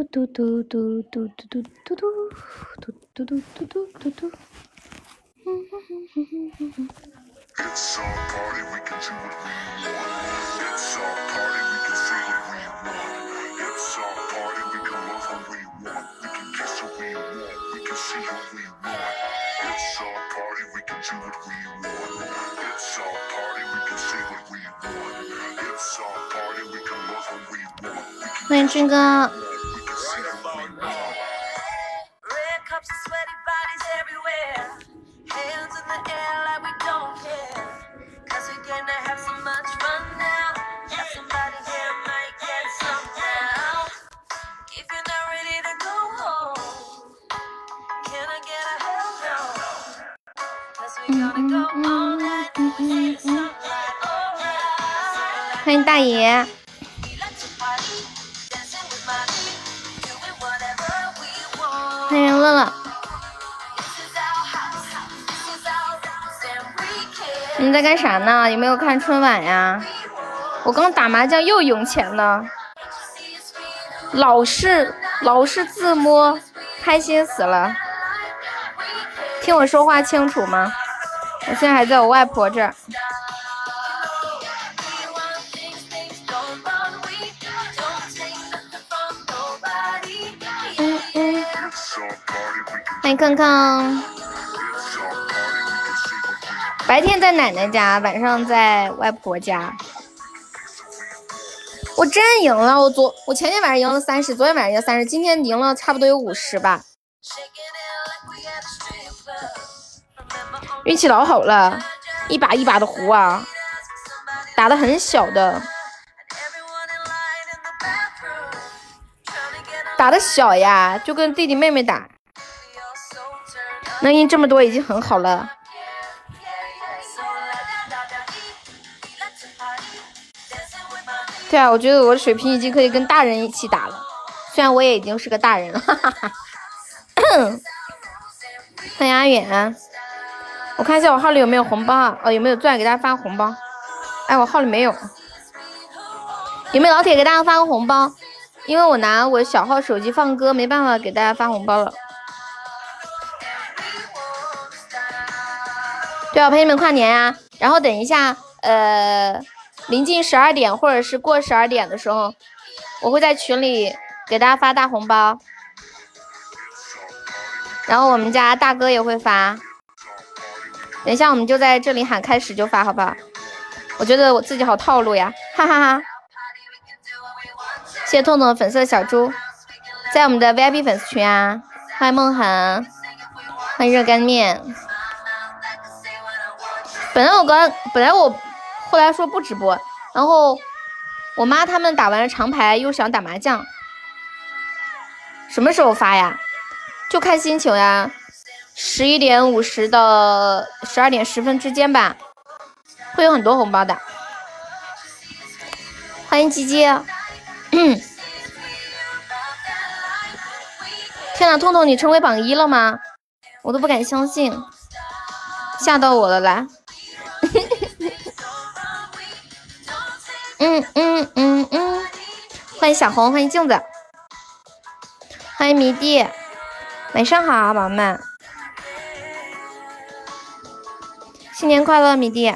It's our party, we can do what we want. It's our party, we can say what we want. It's our party, we can love who we want. We can kiss who we want, we can see who we want. It's our party, we can do what we want. It's our party, we can say what we want. It's our party, we can love who we want. 文军哥。大爷。欢迎乐乐。你在干啥呢？有没有看春晚呀？我刚打麻将又赢钱了，老是老是自摸，开心死了。听我说话清楚吗？我现在还在我外婆这儿。看看。白天在奶奶家，晚上在外婆家。我真赢了！我昨我前天晚上赢了三十，昨天晚上赢三十，今天赢了差不多有五十吧。运气老好了，一把一把的胡啊，打的很小的，打的小呀，就跟弟弟妹妹打，能赢这么多已经很好了。对啊，我觉得我的水平已经可以跟大人一起打了，虽然我也已经是个大人了。哈哈哈。欢迎阿远。我看一下我号里有没有红包啊？哦，有没有钻给大家发红包？哎，我号里没有。有没有老铁给大家发个红包？因为我拿我小号手机放歌，没办法给大家发红包了。对啊，陪你们跨年啊。然后等一下，呃，临近十二点或者是过十二点的时候，我会在群里给大家发大红包。然后我们家大哥也会发。等一下，我们就在这里喊开始就发，好不好？我觉得我自己好套路呀，哈哈哈！谢谢痛痛的粉色小猪，在我们的 VIP 粉丝群啊！欢迎梦涵，欢迎热干面。本来我刚，本来我后来说不直播，然后我妈他们打完了长牌，又想打麻将，什么时候发呀？就看心情呀。十一点五十到十二点十分之间吧，会有很多红包的。欢迎鸡鸡。天呐，痛痛，你成为榜一了吗？我都不敢相信，吓到我了，来。嗯嗯嗯嗯，欢迎小红，欢迎镜子，欢迎迷弟，晚上好，宝宝们。新年快乐，米弟！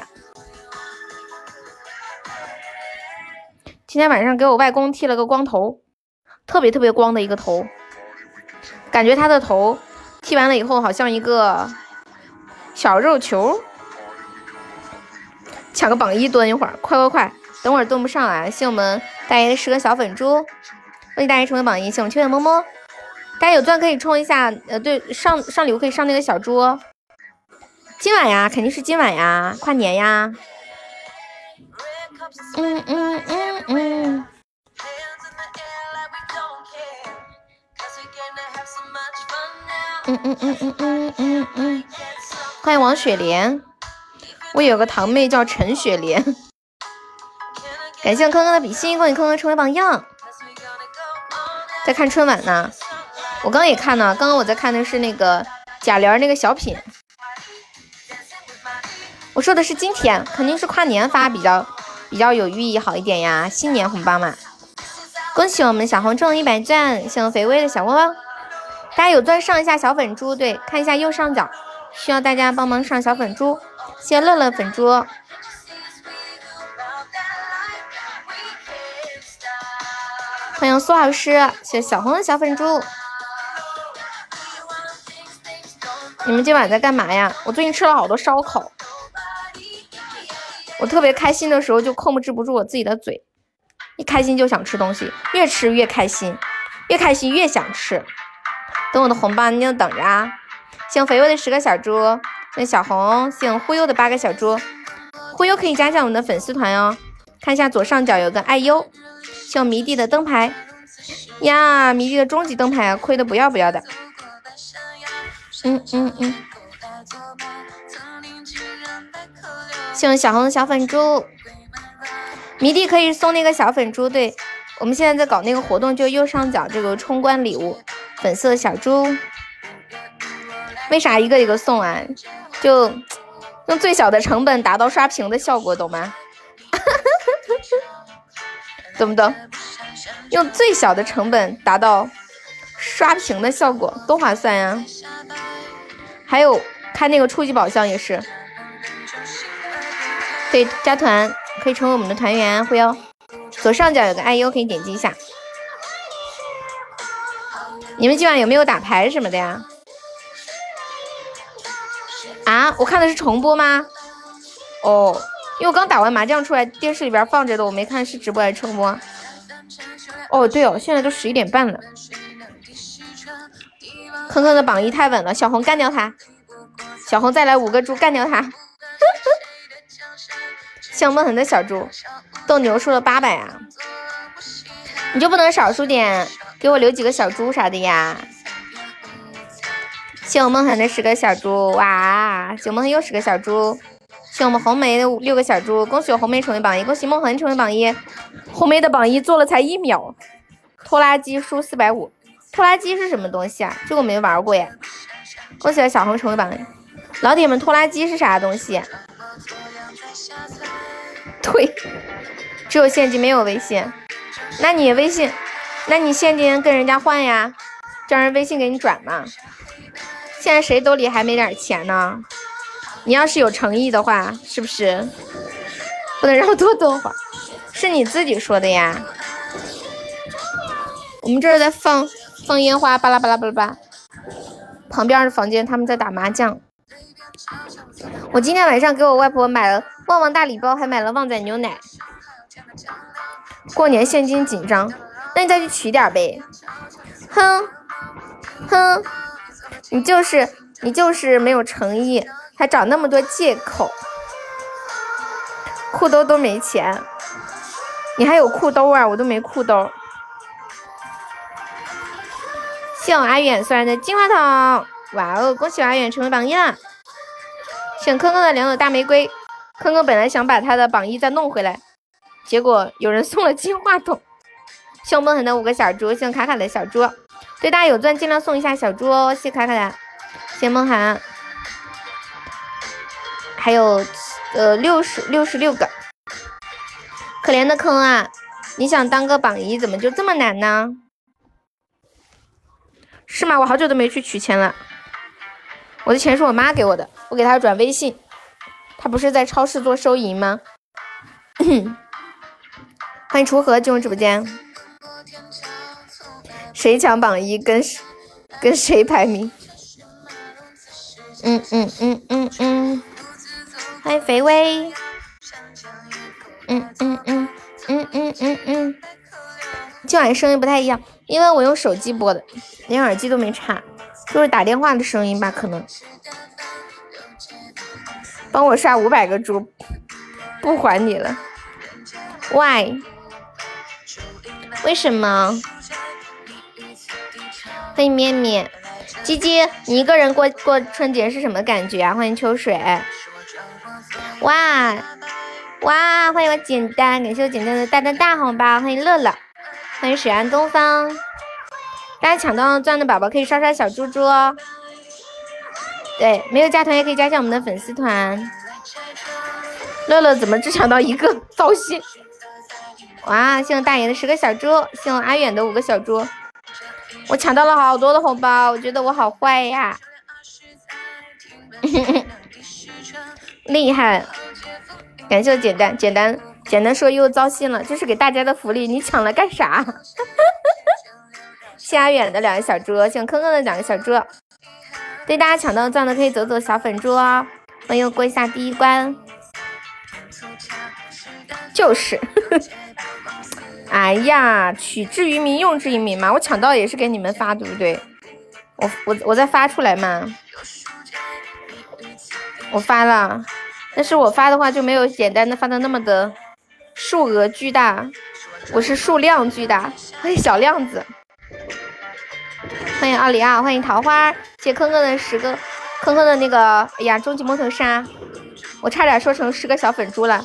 今天晚上给我外公剃了个光头，特别特别光的一个头，感觉他的头剃完了以后好像一个小肉球。抢个榜一蹲一会儿，快快快！等会儿蹲不上来，谢我们大爷的十个小粉猪，恭喜大爷成为榜一，谢我们秋月么么。大家有钻可以冲一下，呃，对，上上礼物可以上那个小猪。今晚呀，肯定是今晚呀，跨年呀。嗯嗯嗯嗯。嗯嗯嗯嗯嗯嗯嗯。欢迎王雪莲，我有个堂妹叫陈雪莲。感谢我康康的比心，恭喜康康成为榜样。在看春晚呢，我刚也看呢，刚刚我在看的是那个贾玲那个小品。我说的是今天，肯定是跨年发比较比较有寓意好一点呀，新年红包嘛。恭喜我们小红中一百钻，谢我肥微的小窝窝。大家有钻上一下小粉猪，对，看一下右上角，需要大家帮忙上小粉猪。谢乐乐粉猪，欢迎苏老师，谢小红的小粉猪。你们今晚在干嘛呀？我最近吃了好多烧烤，我特别开心的时候就控制不住我自己的嘴，一开心就想吃东西，越吃越开心，越开心越想吃。等我的红包，你就等着啊！谢肥味的十个小猪，谢小红，谢忽悠的八个小猪，忽悠可以加一下我们的粉丝团哦。看一下左上角有个爱优，谢迷弟的灯牌呀，迷弟的终极灯牌啊，亏的不要不要的。嗯嗯嗯，谢谢小红的小粉猪，迷弟可以送那个小粉猪。对，我们现在在搞那个活动，就右上角这个冲关礼物，粉色小猪。为啥一个一个送啊？就用最小的成本达到刷屏的效果，懂吗？哈哈哈哈哈懂不懂？用最小的成本达到刷屏的效果，多划算呀！还有开那个初级宝箱也是，可以加团，可以成为我们的团员，会哦。左上角有个爱优，可以点击一下。你们今晚有没有打牌什么的呀？啊，我看的是重播吗？哦，因为我刚打完麻将出来，电视里边放着的，我没看是直播还是重播。哦，对哦，现在都十一点半了。坑坑的榜一太稳了，小红干掉他，小红再来五个猪干掉他。像梦恒的小猪，斗牛输了八百啊，你就不能少输点，给我留几个小猪啥的呀？谢我梦恒的十个小猪，哇！谢梦恒又十个小猪，谢我们红梅的六个小猪，恭喜我红梅成为榜一，恭喜梦痕成为榜一，红梅的榜一做了才一秒，拖拉机输四百五。拖拉机是什么东西啊？这个我没玩过耶。恭喜小红成为榜一，老铁们，拖拉机是啥东西？对，只有现金没有微信。那你微信，那你现金跟人家换呀，叫人微信给你转嘛。现在谁兜里还没点钱呢？你要是有诚意的话，是不是？不能让我多多花，是你自己说的呀。我们这是在放。放烟花，巴拉巴拉巴拉巴。旁边的房间他们在打麻将。我今天晚上给我外婆买了旺旺大礼包，还买了旺仔牛奶。过年现金紧张，那你再去取点呗。哼哼，你就是你就是没有诚意，还找那么多借口。裤兜都没钱，你还有裤兜啊？我都没裤兜。谢我阿远送来的金话筒，哇哦！恭喜阿远成为榜一了。选坑坑的两朵大玫瑰，坑坑本来想把他的榜一再弄回来，结果有人送了金话筒。谢我梦涵的五个小猪，谢卡卡的小猪，对大家有钻尽量送一下小猪哦。谢卡卡的，谢梦涵，还有呃六十六十六个，可怜的坑啊！你想当个榜一，怎么就这么难呢？是吗？我好久都没去取钱了。我的钱是我妈给我的，我给她转微信。她不是在超市做收银吗？欢迎锄禾进入直播间。谁抢榜一？跟跟谁排名？嗯嗯嗯嗯嗯。欢迎肥威。嗯嗯嗯嗯嗯嗯嗯。今晚声音不太一样。因为我用手机播的，连耳机都没插，就是打电话的声音吧，可能。帮我刷五百个猪，不还你了。Why？为什么？欢迎面面，鸡鸡，你一个人过过春节是什么感觉啊？欢迎秋水。哇哇，欢迎我简单，感谢我简单的大大大红包，欢迎乐乐。欢迎水岸东方，大家抢到钻的宝宝可以刷刷小猪猪哦。对，没有加团也可以加一下我们的粉丝团。乐乐怎么只抢到一个？糟心！哇！谢谢大爷的十个小猪，谢我阿远的五个小猪。我抢到了好多的红包，我觉得我好坏呀！厉害！感谢简单简单简单说又糟心了，这是给大家的福利，你抢了干啥？谢阿远的两个小猪，谢坑坑的两个小猪。对大家抢到钻的可以走走小粉猪哦，欢迎过一下第一关。就是，哎呀，取之于民，用之于民嘛。我抢到也是给你们发，对不对？我我我再发出来嘛。我发了，但是我发的话就没有简单的发的那么的数额巨大，我是数量巨大。欢迎小亮子，欢迎奥利奥，欢迎桃花，谢坑坑的十个，坑坑的那个，哎呀，终极摩头杀，我差点说成十个小粉猪了。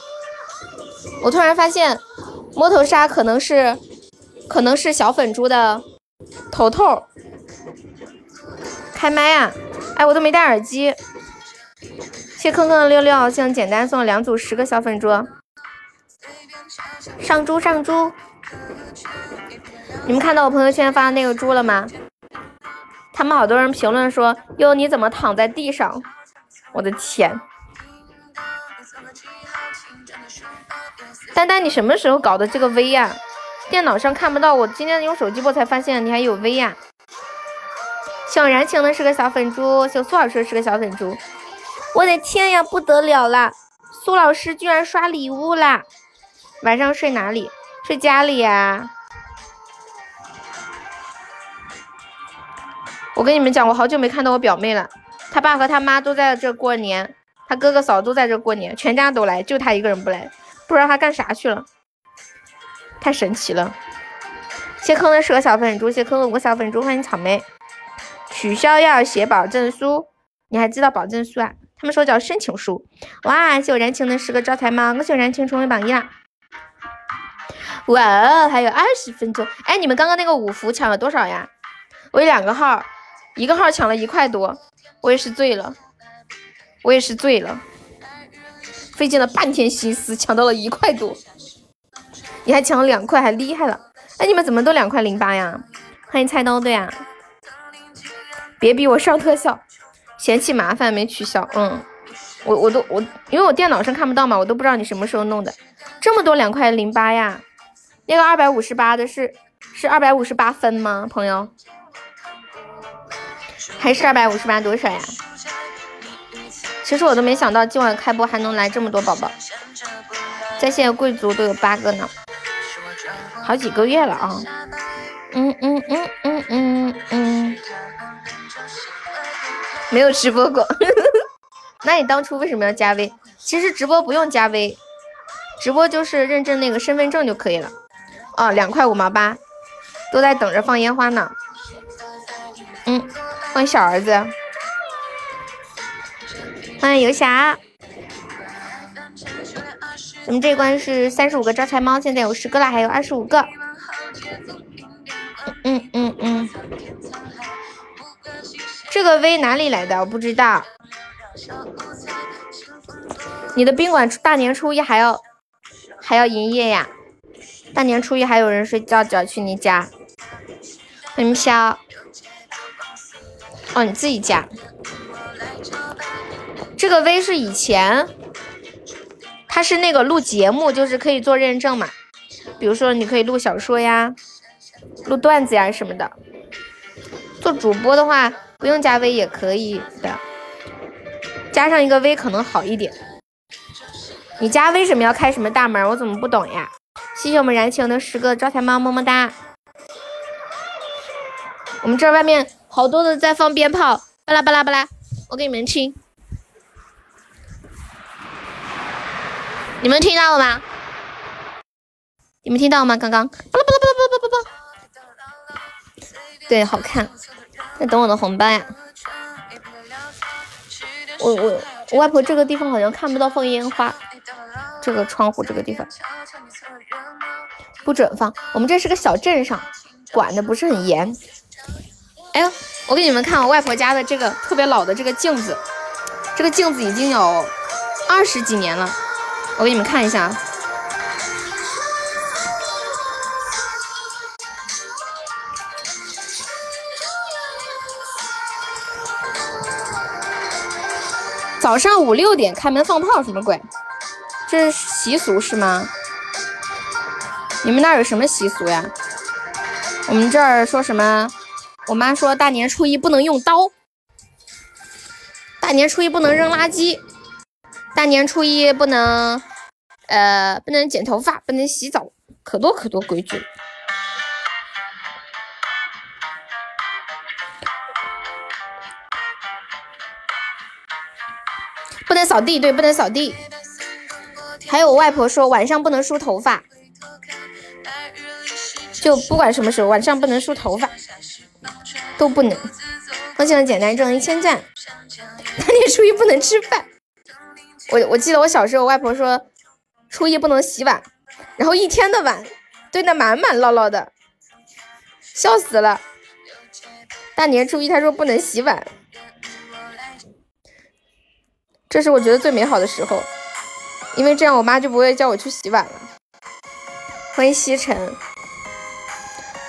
我突然发现，摸头杀可能是，可能是小粉猪的头头。开麦啊！哎，我都没戴耳机。谢坑坑的六六，谢简单送了两组十个小粉猪。上猪上猪！你们看到我朋友圈发的那个猪了吗？他们好多人评论说：“哟，你怎么躺在地上？”我的天！丹丹，你什么时候搞的这个 V 呀？电脑上看不到，我今天用手机播才发现你还有 V 呀。小燃情的是个小粉猪，小苏老师是个小粉猪。我的天呀，不得了啦！苏老师居然刷礼物啦！晚上睡哪里？睡家里呀。我跟你们讲，我好久没看到我表妹了。她爸和她妈都在这过年，她哥哥嫂都在这过年，全家都来，就她一个人不来。不知道她干啥去了，太神奇了！谢坑的十个小粉猪，谢坑的五个小粉猪，欢迎草莓。取消要写保证书，你还知道保证书啊？他们说叫申请书。哇，谢我燃情的十个招财猫，恭喜我燃情成为榜一啦！哇哦，还有二十分钟。哎，你们刚刚那个五福抢了多少呀？我有两个号，一个号抢了一块多，我也是醉了，我也是醉了。费尽了半天心思抢到了一块多，你还抢了两块，还厉害了！哎，你们怎么都两块零八呀？欢迎菜刀队啊！别逼我上特效，嫌弃麻烦没取消。嗯，我我都我因为我电脑上看不到嘛，我都不知道你什么时候弄的。这么多两块零八呀？那个二百五十八的是是二百五十八分吗？朋友，还是二百五十八多少呀？其实我都没想到今晚开播还能来这么多宝宝，在线贵族都有八个呢，好几个月了啊！嗯嗯嗯嗯嗯嗯，没有直播过，那你当初为什么要加微？其实直播不用加微，直播就是认证那个身份证就可以了。哦，两块五毛八，都在等着放烟花呢。嗯，欢迎小儿子。欢迎游侠，咱们这关是三十五个招财猫，现在有十个了，还有二十五个。这个 V 哪里来的？我不知道。你的宾馆大年初一还要还要营业呀？大年初一还有人睡觉觉去你家？欢迎肖。哦，你自己家。这个 V 是以前，它是那个录节目，就是可以做认证嘛。比如说，你可以录小说呀，录段子呀什么的。做主播的话，不用加 V 也可以的，加上一个 V 可能好一点。你家为什么要开什么大门？我怎么不懂呀？谢谢我们燃情的十个招财猫，么么哒。我们这外面好多的在放鞭炮，巴拉巴拉巴拉，我给你们听。你们听到了吗？你们听到吗？刚刚，巴拉巴拉巴拉巴拉巴拉，对，好看。在等我的红包呀！我我我外婆这个地方好像看不到放烟花，这个窗户这个地方不准放。我们这是个小镇上，管的不是很严。哎呦，我给你们看我外婆家的这个特别老的这个镜子，这个镜子已经有二十几年了。我给你们看一下，早上五六点开门放炮什么鬼？这是习俗是吗？你们那儿有什么习俗呀？我们这儿说什么？我妈说大年初一不能用刀，大年初一不能扔垃圾，大年初一不能呃不能剪头发，不能洗澡，可多可多规矩。不能扫地，对，不能扫地。还有我外婆说晚上不能梳头发，就不管什么时候晚上不能梳头发，都不能。恭喜我简单中一千赞。大年初一不能吃饭。我我记得我小时候，外婆说初一不能洗碗，然后一天的碗堆得满满唠唠的，笑死了。大年初一她说不能洗碗。这是我觉得最美好的时候，因为这样我妈就不会叫我去洗碗了。欢迎西城，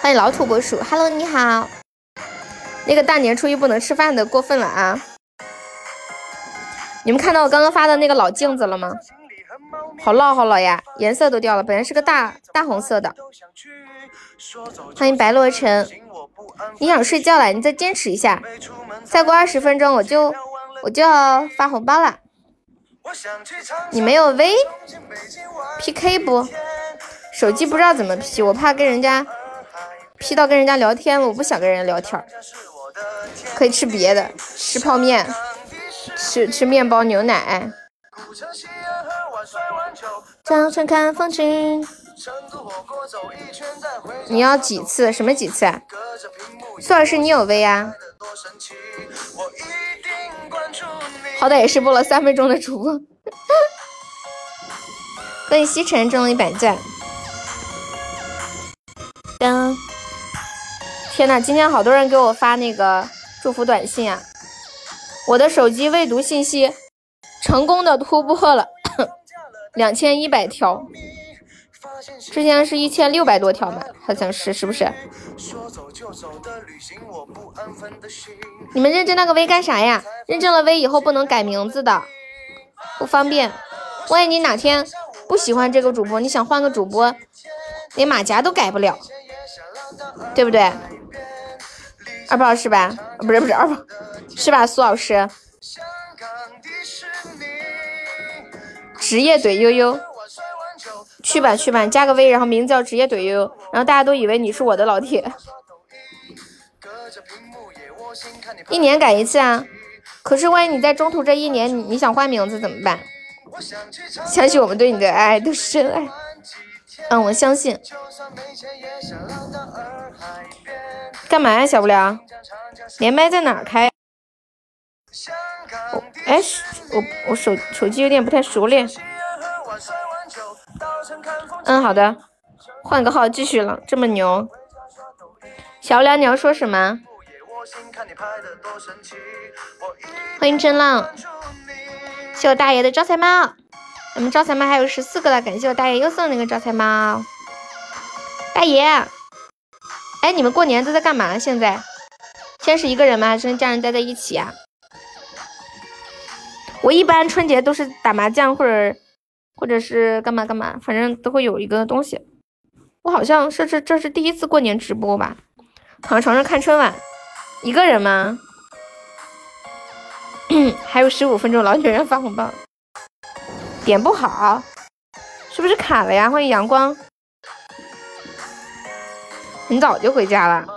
欢迎老土拨鼠，Hello，你好。那个大年初一不能吃饭的过分了啊！你们看到我刚刚发的那个老镜子了吗？好老好老呀，颜色都掉了，本来是个大大红色的。欢迎白洛城，你想睡觉了？你再坚持一下，再过二十分钟我就。我就要发红包了，你没有 V P K 不？手机不知道怎么 P，我怕跟人家 P 到跟人家聊天了，我不想跟人家聊天。可以吃别的，吃泡面，吃吃面包牛奶。早晨看风景。你要几次？什么几次啊？苏老师，你有 V 啊？好歹也是播了三分钟的主播。欢迎西城中了一百赞。噔！天呐，今天好多人给我发那个祝福短信啊！我的手机未读信息成功的突破了 两千一百条。之前是一千六百多条嘛，好像是，是不是？你们认证那个 V 干啥呀？认证了 V 以后不能改名字的，不方便。万一你哪天不喜欢这个主播，你想换个主播，连马甲都改不了，对不对？二宝是吧？不是不是二宝，是吧？苏老师，职业怼悠悠。去吧去吧，加个 V，然后名字叫职业怼悠，然后大家都以为你是我的老铁。一年改一次啊，可是万一你在中途这一年你你想换名字怎么办？相信我们对你的爱都是真爱。嗯，我相信。干嘛呀，小不了？连麦在哪儿开？我哎，我我手手机有点不太熟练。嗯，好的，换个号继续了，这么牛。小梁，你要说什么？欢迎真浪，谢我大爷的招财猫。我们招财猫还有十四个了，感谢我大爷又送了一个招财猫。大爷，哎，你们过年都在干嘛？现在，现在是一个人吗？还是跟家人待在一起呀？我一般春节都是打麻将或者。或者是干嘛干嘛，反正都会有一个东西。我好像是这这是第一次过年直播吧？躺在床上看春晚，一个人吗？还有十五分钟，老女人发红包，点不好，是不是卡了呀？欢迎阳光，很早就回家了。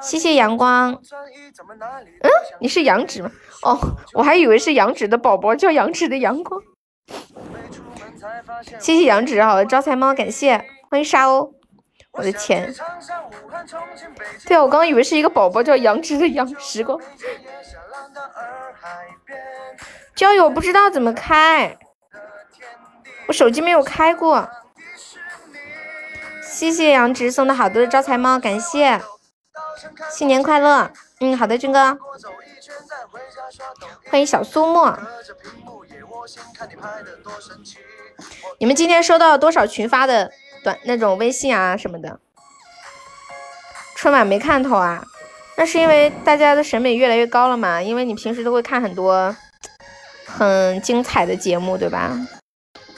谢谢阳光。嗯，你是杨紫吗？哦，我还以为是杨紫的宝宝，叫杨紫的阳光。谢谢杨紫，好的招财猫，感谢，欢迎沙鸥。我的天，对啊，我刚刚以为是一个宝宝，叫杨紫的杨时光。交友不知道怎么开，我手机没有开过。谢谢杨直送的好多的招财猫，感谢，新年快乐！嗯，好的，军哥，欢迎小苏沫。你们今天收到多少群发的短那种微信啊什么的？春晚没看头啊？那是因为大家的审美越来越高了嘛？因为你平时都会看很多很精彩的节目，对吧？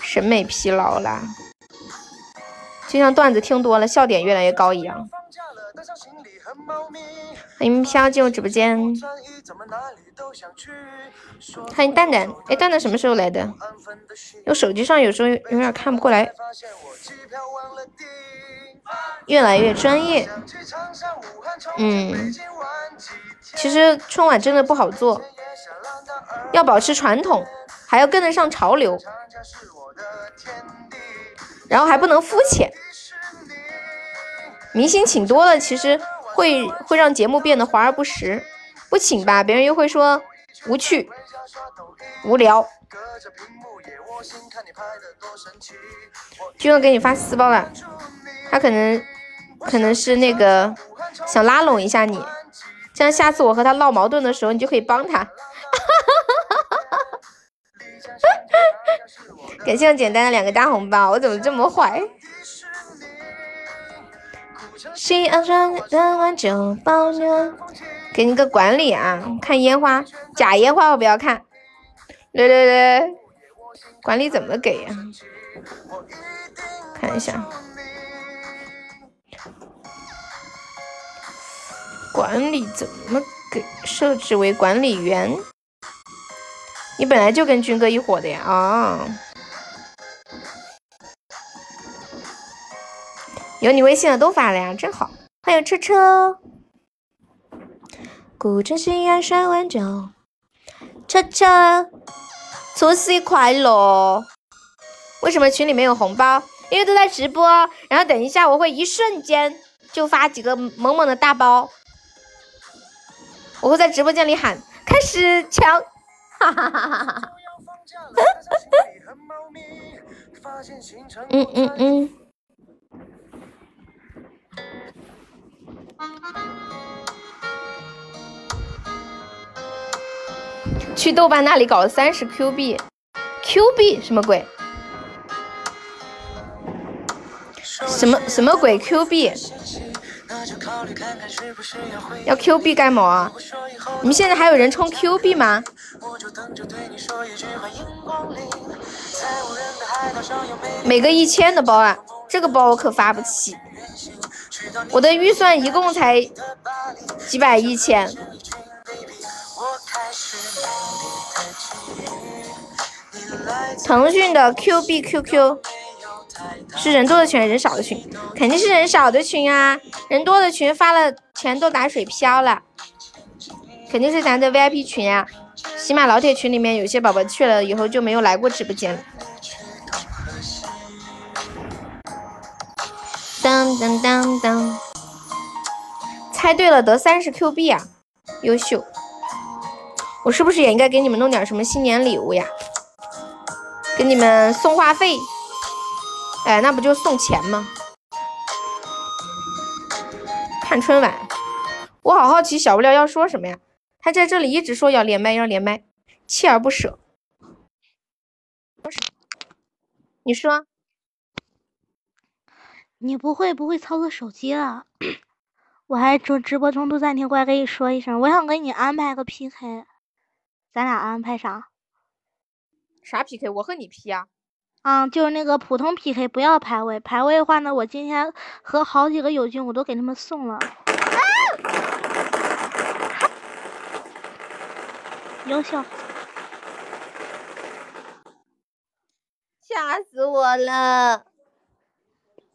审美疲劳啦，就像段子听多了，笑点越来越高一样。欢迎飘进入直播间，欢迎蛋蛋，哎，蛋蛋什么时候来的？我手机上有时候有点看不过来。越来越专业，嗯，其实春晚真的不好做，要保持传统，还要跟得上潮流，然后还不能肤浅。明星请多了，其实会会让节目变得华而不实；不请吧，别人又会说无趣、无聊。君哥给你发私包了，他可能。可能是那个想拉拢一下你，这样下次我和他闹矛盾的时候，你就可以帮他。感谢我简单的两个大红包，我怎么这么坏？给你个管理啊，看烟花，假烟花我不要看。来来来，管理怎么给呀？看一下。管理怎么给设置为管理员？你本来就跟军哥一伙的呀啊！有你微信的都发了呀，真好。欢迎车车，古城西安山万酒，车车，除夕快乐！为什么群里没有红包？因为都在直播，然后等一下我会一瞬间就发几个萌萌的大包。我会在直播间里喊开始抢，哈哈哈哈哈哈！嗯嗯嗯。去豆瓣那里搞了三十 Q 币，Q 币什么鬼？什么什么鬼 Q 币？要 Q 币干嘛？你们现在还有人充 Q 币吗？每个一千的包啊，这个包我可发不起，我的预算一共才几百一千。腾讯的 Q 币 QQ。是人多的群，人少的群，肯定是人少的群啊！人多的群发了钱都打水漂了，肯定是咱的 VIP 群啊！喜马老铁群里面有些宝宝去了以后就没有来过直播间了。当当当当，猜对了得三十 Q 币啊，优秀！我是不是也应该给你们弄点什么新年礼物呀？给你们送话费。哎，那不就送钱吗？看春晚，我好好奇小不了要说什么呀？他在这里一直说要连麦，要连麦，锲而不舍。你说，你不会不会操作手机了？我还中直播中途暂停过来跟你说一声，我想给你安排个 PK，咱俩安排啥？啥 PK？我和你 P 啊？嗯，就是那个普通 PK，不要排位。排位的话呢，我今天和好几个友军我都给他们送了。优秀！吓死我了！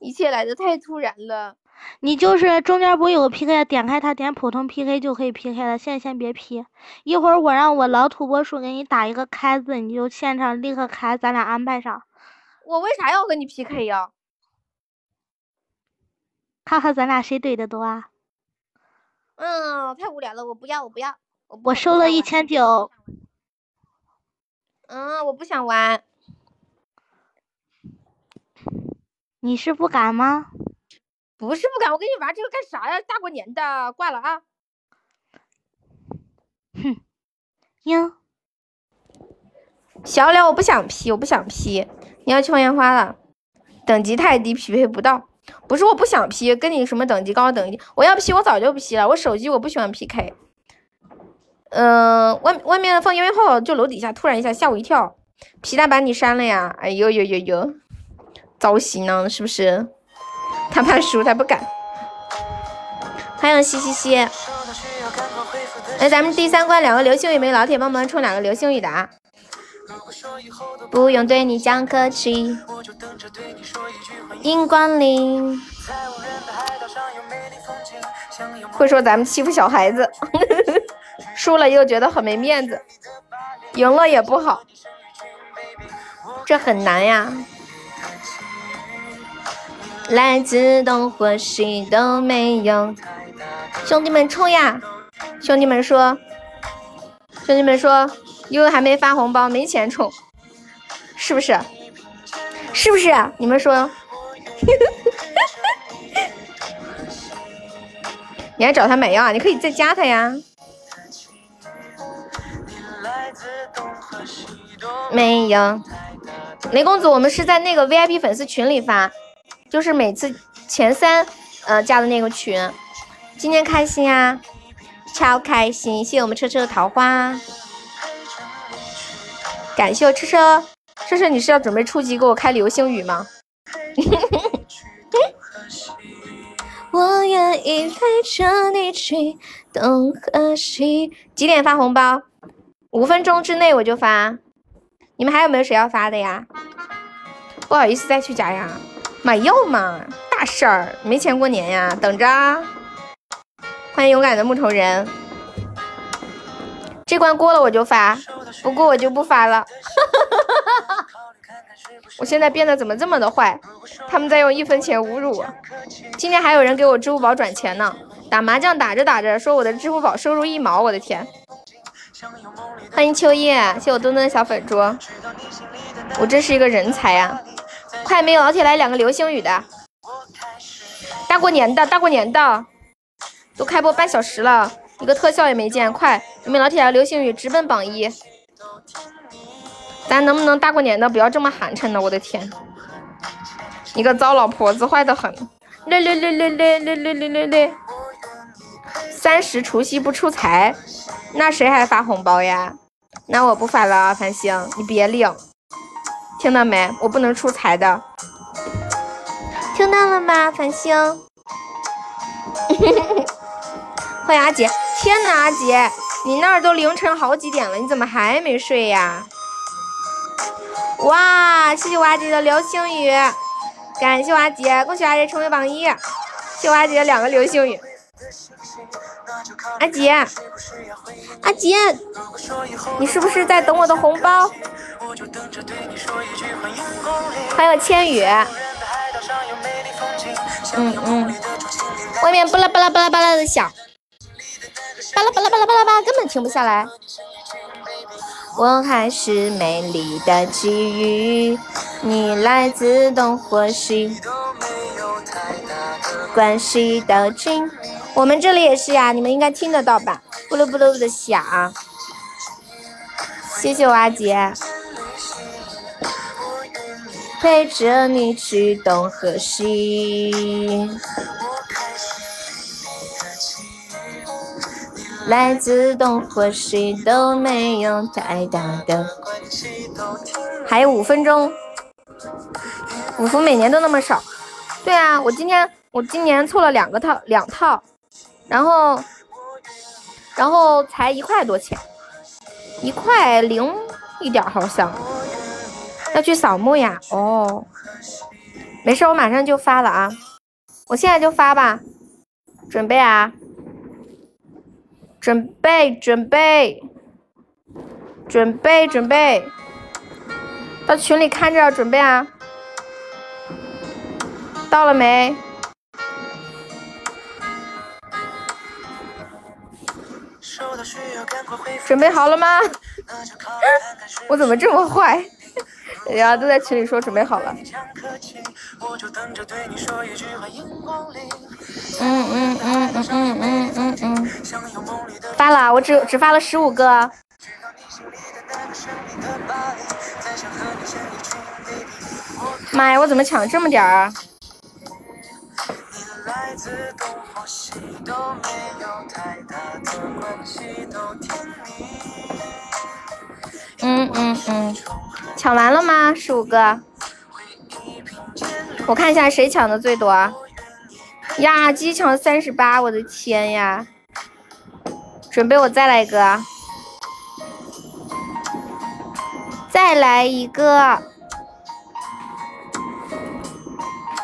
一切来的太突然了。你就是中间不有个 PK，点开它点普通 PK 就可以 PK 了。现在先别 P，一会儿我让我老土拨鼠给你打一个开字，你就现场立刻开，咱俩安排上。我为啥要跟你 PK 呀？看看咱俩谁怼的多啊！嗯，太无聊了，我不要，我不要，我收了一千九。嗯，我不想玩。你是不敢吗？不是不敢，我跟你玩这个干啥呀？大过年的，挂了啊！哼，哟。小了，我不想 P，我不想 P。你要去放烟花了，等级太低，匹配不到。不是我不想 P，跟你什么等级高等级，我要 P 我早就 P 了。我手机我不喜欢 PK。嗯，外外面放烟炮，就楼底下突然一下吓我一跳，皮蛋把你删了呀！哎呦呦呦呦，糟心呢，是不是？他怕输，他不敢。欢迎西西西。来，咱们第三关两个流星雨，没老铁帮忙冲两个流星雨的啊！不用对你讲客气。迎光临。会说咱们欺负小孩子，输了又觉得很没面子，赢了也不好，这很难呀。来自东或西都没有。兄弟们冲呀！兄弟们说，兄弟们说，因为还没发红包，没钱充，是不是？是不是？你们说？你还找他买药啊？你可以再加他呀。没有，雷公子，我们是在那个 VIP 粉丝群里发，就是每次前三呃加的那个群。今天开心啊，超开心！谢谢我们车车的桃花，感谢我车车，车车你是要准备初级给我开流星雨吗？我愿意陪着你去东和西。几点发红包？五分钟之内我就发。你们还有没有谁要发的呀？不好意思再去加呀，买药嘛，大事儿，没钱过年呀，等着。欢迎勇敢的木头人。这关过了我就发，不过我就不发了。我现在变得怎么这么的坏？他们在用一分钱侮辱我。今天还有人给我支付宝转钱呢。打麻将打着打着，说我的支付宝收入一毛，我的天！欢迎秋叶，谢我墩墩小粉猪。我真是一个人才啊！快没有老铁来两个流星雨的。大过年的，大过年的，都开播半小时了，一个特效也没见，快！有没有老铁来流星雨直奔榜一？咱能不能大过年的不要这么寒碜呢？我的天，你个糟老婆子，坏的很！嘞嘞嘞嘞嘞嘞嘞嘞嘞嘞！三十除夕不出财，那谁还发红包呀？那我不发了，繁星，你别领，听到没？我不能出财的，听到了吗？繁星，欢迎阿杰！天哪，阿杰，你那儿都凌晨好几点了，你怎么还没睡呀？哇！谢谢阿杰的流星雨，感谢阿杰，恭喜阿杰成为榜一，谢阿杰两个流星雨。阿杰，阿杰，你是不是在等我的红包？欢迎千羽。嗯嗯，外面巴拉巴拉巴拉巴拉的响，巴拉巴拉巴拉巴拉巴拉，根本停不下来。我还是美丽的际遇，你来自东或西，关系都近。我们这里也是呀，你们应该听得到吧？咕噜咕噜的响。谢谢我阿杰，陪着你去东和西。来自东或西都没有太大的关系。还有五分钟，五福每年都那么少。对啊，我今天我今年凑了两个套，两套，然后然后才一块多钱，一块零一点好像。要去扫墓呀？哦，没事，我马上就发了啊，我现在就发吧，准备啊。准备准备准备准备，到群里看着准备啊！到了没？准备好了吗？我怎么这么坏？人家都在群里说准备好了。嗯嗯嗯嗯嗯嗯嗯嗯，发了，我只只发了十五个。妈呀，我怎么抢这么点儿？嗯嗯嗯，抢完了吗？十五个，我看一下谁抢的最多。呀，机抢三十八，我的天呀！准备我再来一个，再来一个，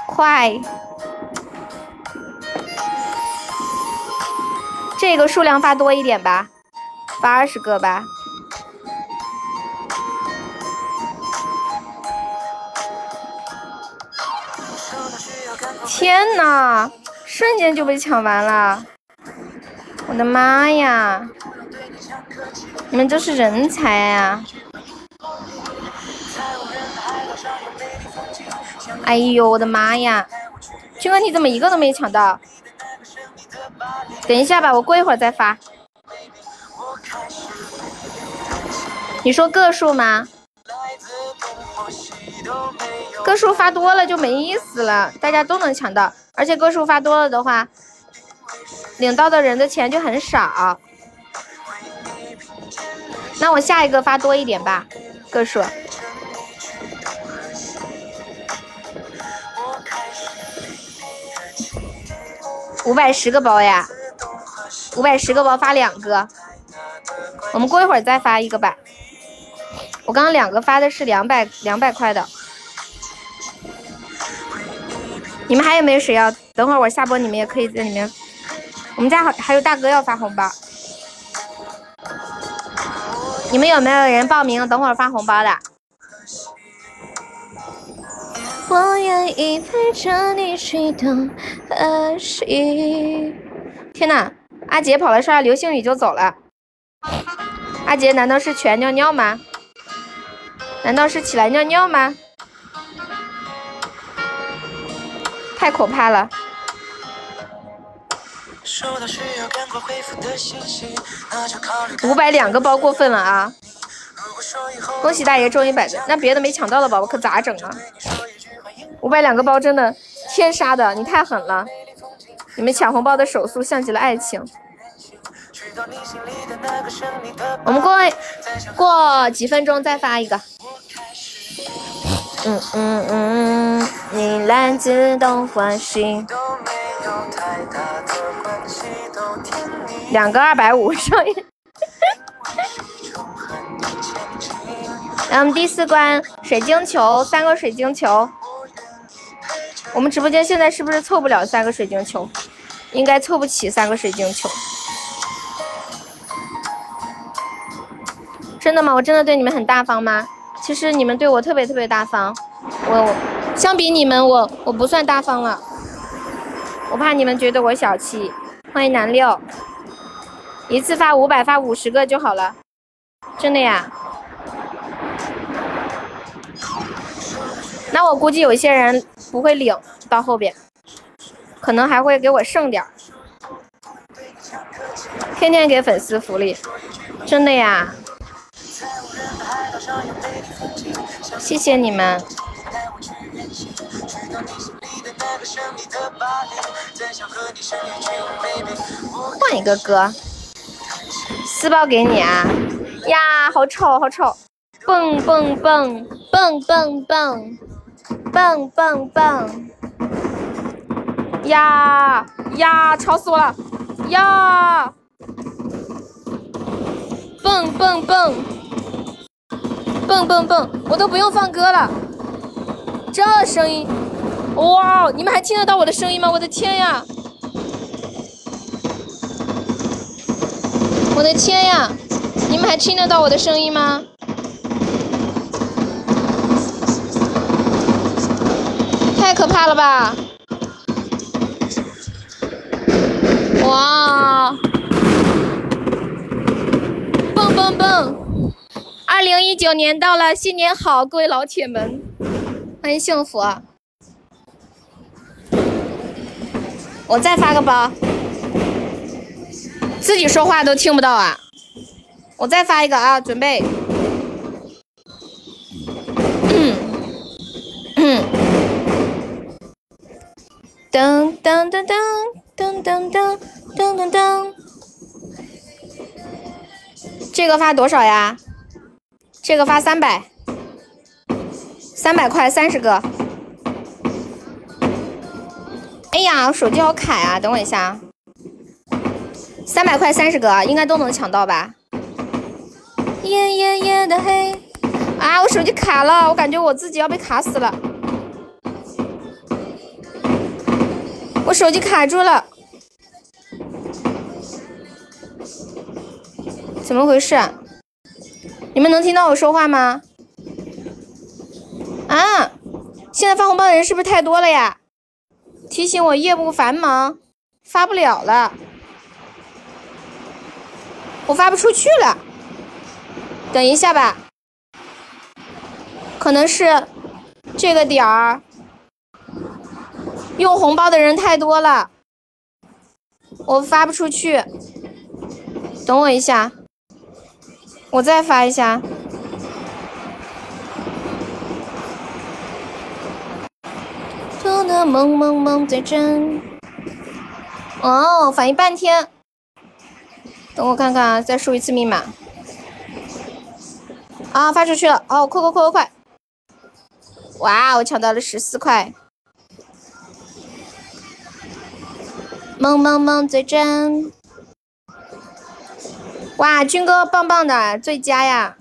快！这个数量发多一点吧，发二十个吧。天呐，瞬间就被抢完了！我的妈呀！你们这是人才啊！哎呦，我的妈呀！军哥，你怎么一个都没抢到？等一下吧，我过一会儿再发。你说个数吗？个数发多了就没意思了，大家都能抢到，而且个数发多了的话，领到的人的钱就很少。那我下一个发多一点吧，个数。五百十个包呀，五百十个包发两个，我们过一会儿再发一个吧。我刚刚两个发的是两百两百块的，你们还有没有谁要？等会儿我下播，你们也可以在里面。我们家还还有大哥要发红包，你们有没有人报名？等会儿发红包的。我愿意陪着你去东和西。天呐，阿杰跑来刷流星雨就走了。阿杰难道是全尿尿吗？难道是起来尿尿吗？太可怕了！五百两个包过分了啊！恭喜大爷中一百的，那别的没抢到的宝宝可咋整啊？五百两个包真的天杀的，你太狠了！你们抢红包的手速像极了爱情。我们过过几分钟再发一个。嗯嗯嗯，你来自东或西。两个二百五上一。来，我们第四关水晶球，三个水晶球。我们直播间现在是不是凑不了三个水晶球？应该凑不起三个水晶球。真的吗？我真的对你们很大方吗？其实你们对我特别特别大方，我相比你们，我我不算大方了。我怕你们觉得我小气。欢迎南六，一次发五百，发五十个就好了。真的呀？那我估计有些人。不会领到后边，可能还会给我剩点儿。天天给粉丝福利，真的呀！谢谢你们。换一个歌，私包给你啊！呀，好丑，好丑！蹦蹦蹦蹦蹦蹦。蹦蹦蹦！呀呀，吵死我了！呀！蹦蹦蹦！蹦蹦蹦！我都不用放歌了，这声音，哇！你们还听得到我的声音吗？我的天呀！我的天呀！你们还听得到我的声音吗？可怕了吧！哇！蹦蹦蹦！二零一九年到了，新年好，各位老铁们，欢迎幸福！我再发个包，自己说话都听不到啊！我再发一个啊，准备。噔噔噔噔噔噔噔噔噔噔。这个发多少呀？这个发三百，三百块三十个。哎呀，我手机好卡呀！等我一下，三百块三十个，应该都能抢到吧？夜夜夜的黑啊！我手机卡了，我感觉我自己要被卡死了。我手机卡住了，怎么回事？你们能听到我说话吗？啊！现在发红包的人是不是太多了呀？提醒我业务繁忙，发不了了，我发不出去了。等一下吧，可能是这个点儿用红包的人太多了，我发不出去。等我一下，我再发一下。偷的梦梦梦最真。哦，反应半天，等我看看，再输一次密码。啊，发出去了！哦，快快快快快！哇，我抢到了十四块。梦梦梦最真。哇，军哥棒棒的，最佳呀！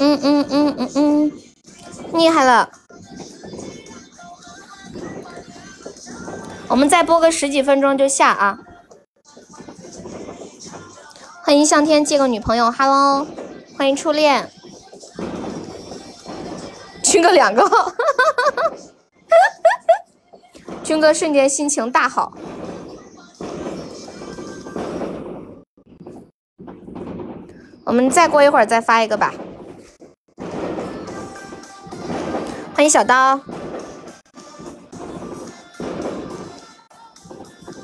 嗯嗯嗯嗯嗯，厉害了！我们再播个十几分钟就下啊！欢迎向天借个女朋友，Hello，欢迎初恋，军哥两个，军哥瞬间心情大好。我们再过一会儿再发一个吧。欢迎小刀，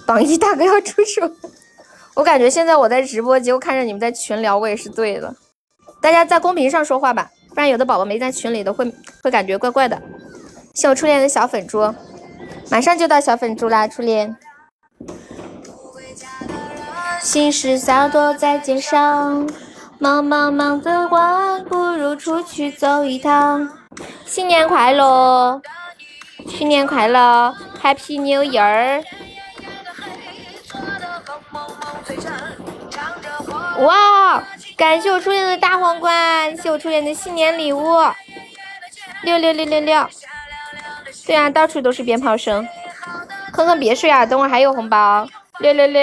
榜一大哥要出手。我感觉现在我在直播间，我看着你们在群聊，我也是对的。大家在公屏上说话吧，不然有的宝宝没在群里的会会感觉怪怪的。谢我初恋的小粉猪，马上就到小粉猪啦，初恋。心事洒落在街上，忙忙忙的玩，不如出去走一趟。新年快乐，新年快乐，Happy New Year！哇！感谢我初恋的大皇冠，谢我初恋的新年礼物，六六六六六。对啊，到处都是鞭炮声。坑坑别睡啊，等会还有红包。六六六，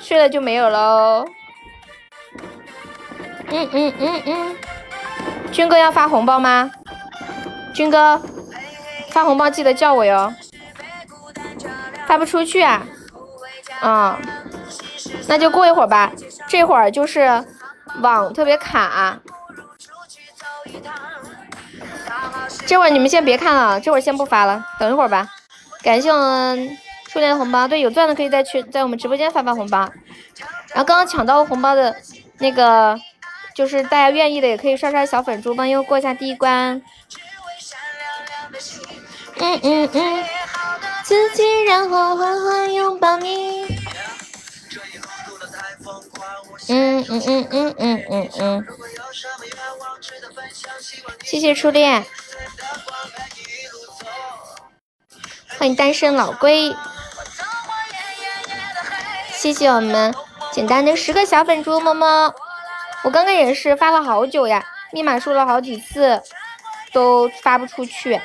睡了就没有喽。嗯嗯嗯嗯。军哥要发红包吗？军哥，发红包记得叫我哟。发不出去啊？啊。那就过一会儿吧，这会儿就是网特别卡。这会儿你们先别看了，这会儿先不发了，等一会儿吧。感谢我们初恋的红包，对，有钻的可以在群在我们直播间发发红包。然后刚刚抢到红包的那个，就是大家愿意的也可以刷刷小粉猪，帮悠过一下第一关。嗯嗯嗯，自己然后缓缓拥抱你。嗯嗯嗯嗯嗯嗯嗯，谢谢初恋，欢迎单身老龟，谢谢我们简单的十个小粉猪么么，我刚刚也是发了好久呀，密码输了好几次都发不出去，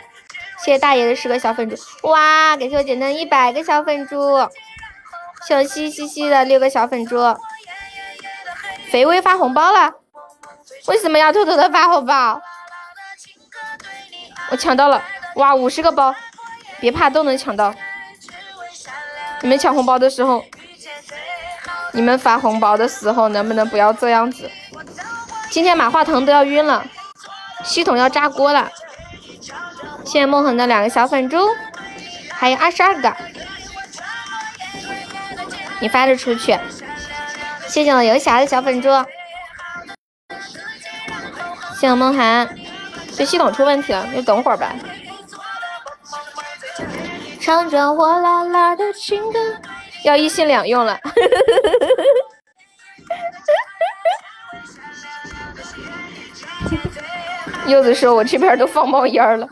谢谢大爷的十个小粉猪，哇，感谢我简单的一百个小粉猪，小西西西的六个小粉猪。肥微发红包了，为什么要偷偷的发红包？我抢到了，哇，五十个包，别怕，都能抢到。你们抢红包的时候，你们发红包的时候能不能不要这样子？今天马化腾都要晕了，系统要炸锅了。谢谢梦恒的两个小粉猪，还有二十二个，你发着出去。谢谢我游侠的小粉猪，谢谢梦涵，这系统出问题了，你等会儿吧。唱着火辣辣的情歌，要一心两用了。柚子说：“我这边都放冒烟了。”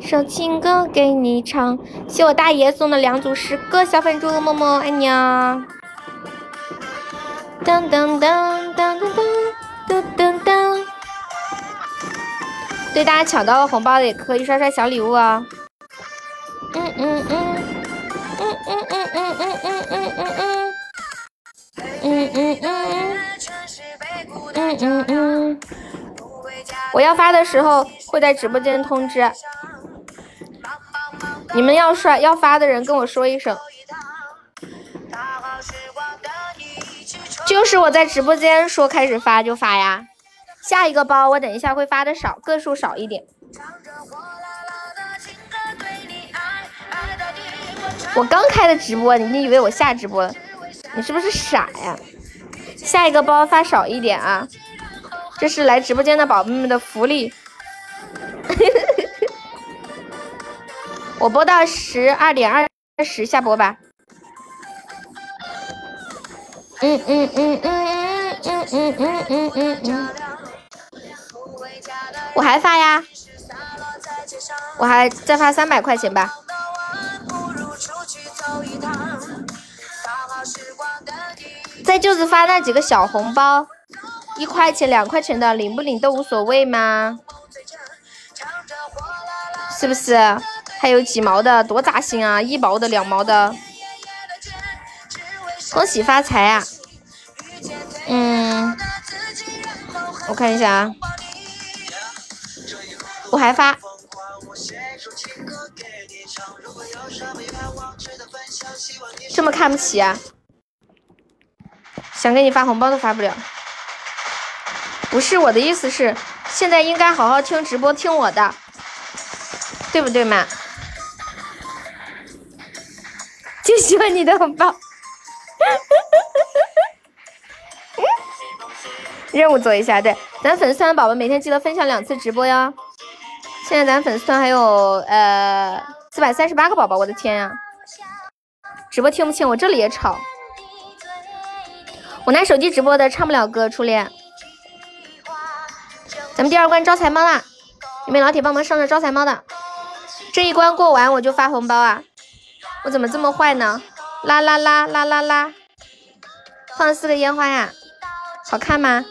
首情歌给你唱，谢我大爷送的两组十个小粉猪，么么爱你啊！噔噔噔噔噔噔噔噔。对大家抢到了红包的也可以刷刷小礼物啊！嗯嗯嗯嗯嗯嗯嗯嗯嗯嗯嗯。嗯嗯嗯。嗯嗯嗯，我要发的时候会在直播间通知，你们要刷要发的人跟我说一声，就是我在直播间说开始发就发呀。下一个包我等一下会发的少，个数少一点。我刚开的直播，你以为我下直播了？你是不是傻呀？下一个包发少一点啊，这是来直播间的宝贝们的福利。我播到十二点二十下播吧。嗯嗯嗯嗯嗯嗯嗯嗯嗯嗯。我还发呀，我还再发三百块钱吧。再就是发那几个小红包，一块钱、两块钱的，领不领都无所谓吗？是不是？还有几毛的，多扎心啊！一毛的、两毛的，恭喜发财啊！嗯，我看一下啊。我还发，这么看不起啊？想给你发红包都发不了。不是我的意思是，现在应该好好听直播，听我的，对不对嘛？就喜欢你的红包。哈哈哈哈哈任务做一下，对，咱粉丝团宝宝每天记得分享两次直播哟。现在咱粉丝团还有呃四百三十八个宝宝，我的天呀！直播听不清，我这里也吵。我拿手机直播的唱不了歌，初恋。咱们第二关招财猫啦！有没有老铁帮忙上上招财猫的？这一关过完我就发红包啊！我怎么这么坏呢？啦啦啦啦啦啦！放了四个烟花呀，好看吗？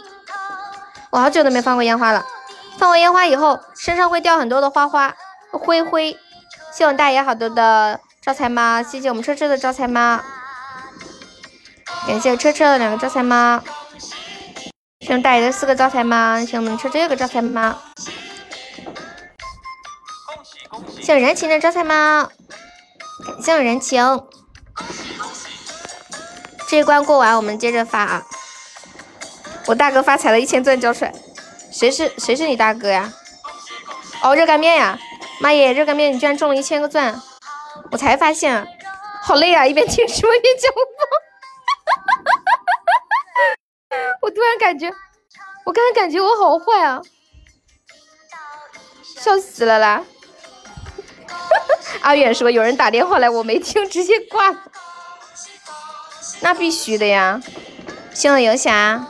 我好久都没放过烟花了。放完烟花以后，身上会掉很多的花花灰灰。谢我大爷好多的招财猫，谢谢我们车车的招财猫，感谢车车的两个招财猫，谢我们大爷的四个招财猫，谢我们车车有个招财猫，谢我燃情的招财猫，感谢我燃情。这一关过完，我们接着发啊！我大哥发财了，一千钻交出来。谁是谁是你大哥呀？哦，热干面呀！妈耶，热干面你居然中了一千个钻！我才发现，好累啊！一边听直播一边讲话，我突然感觉，我刚才感觉我好坏啊！笑死了啦！阿远说有人打电话来，我没听，直接挂了。那必须的呀！谢我游侠。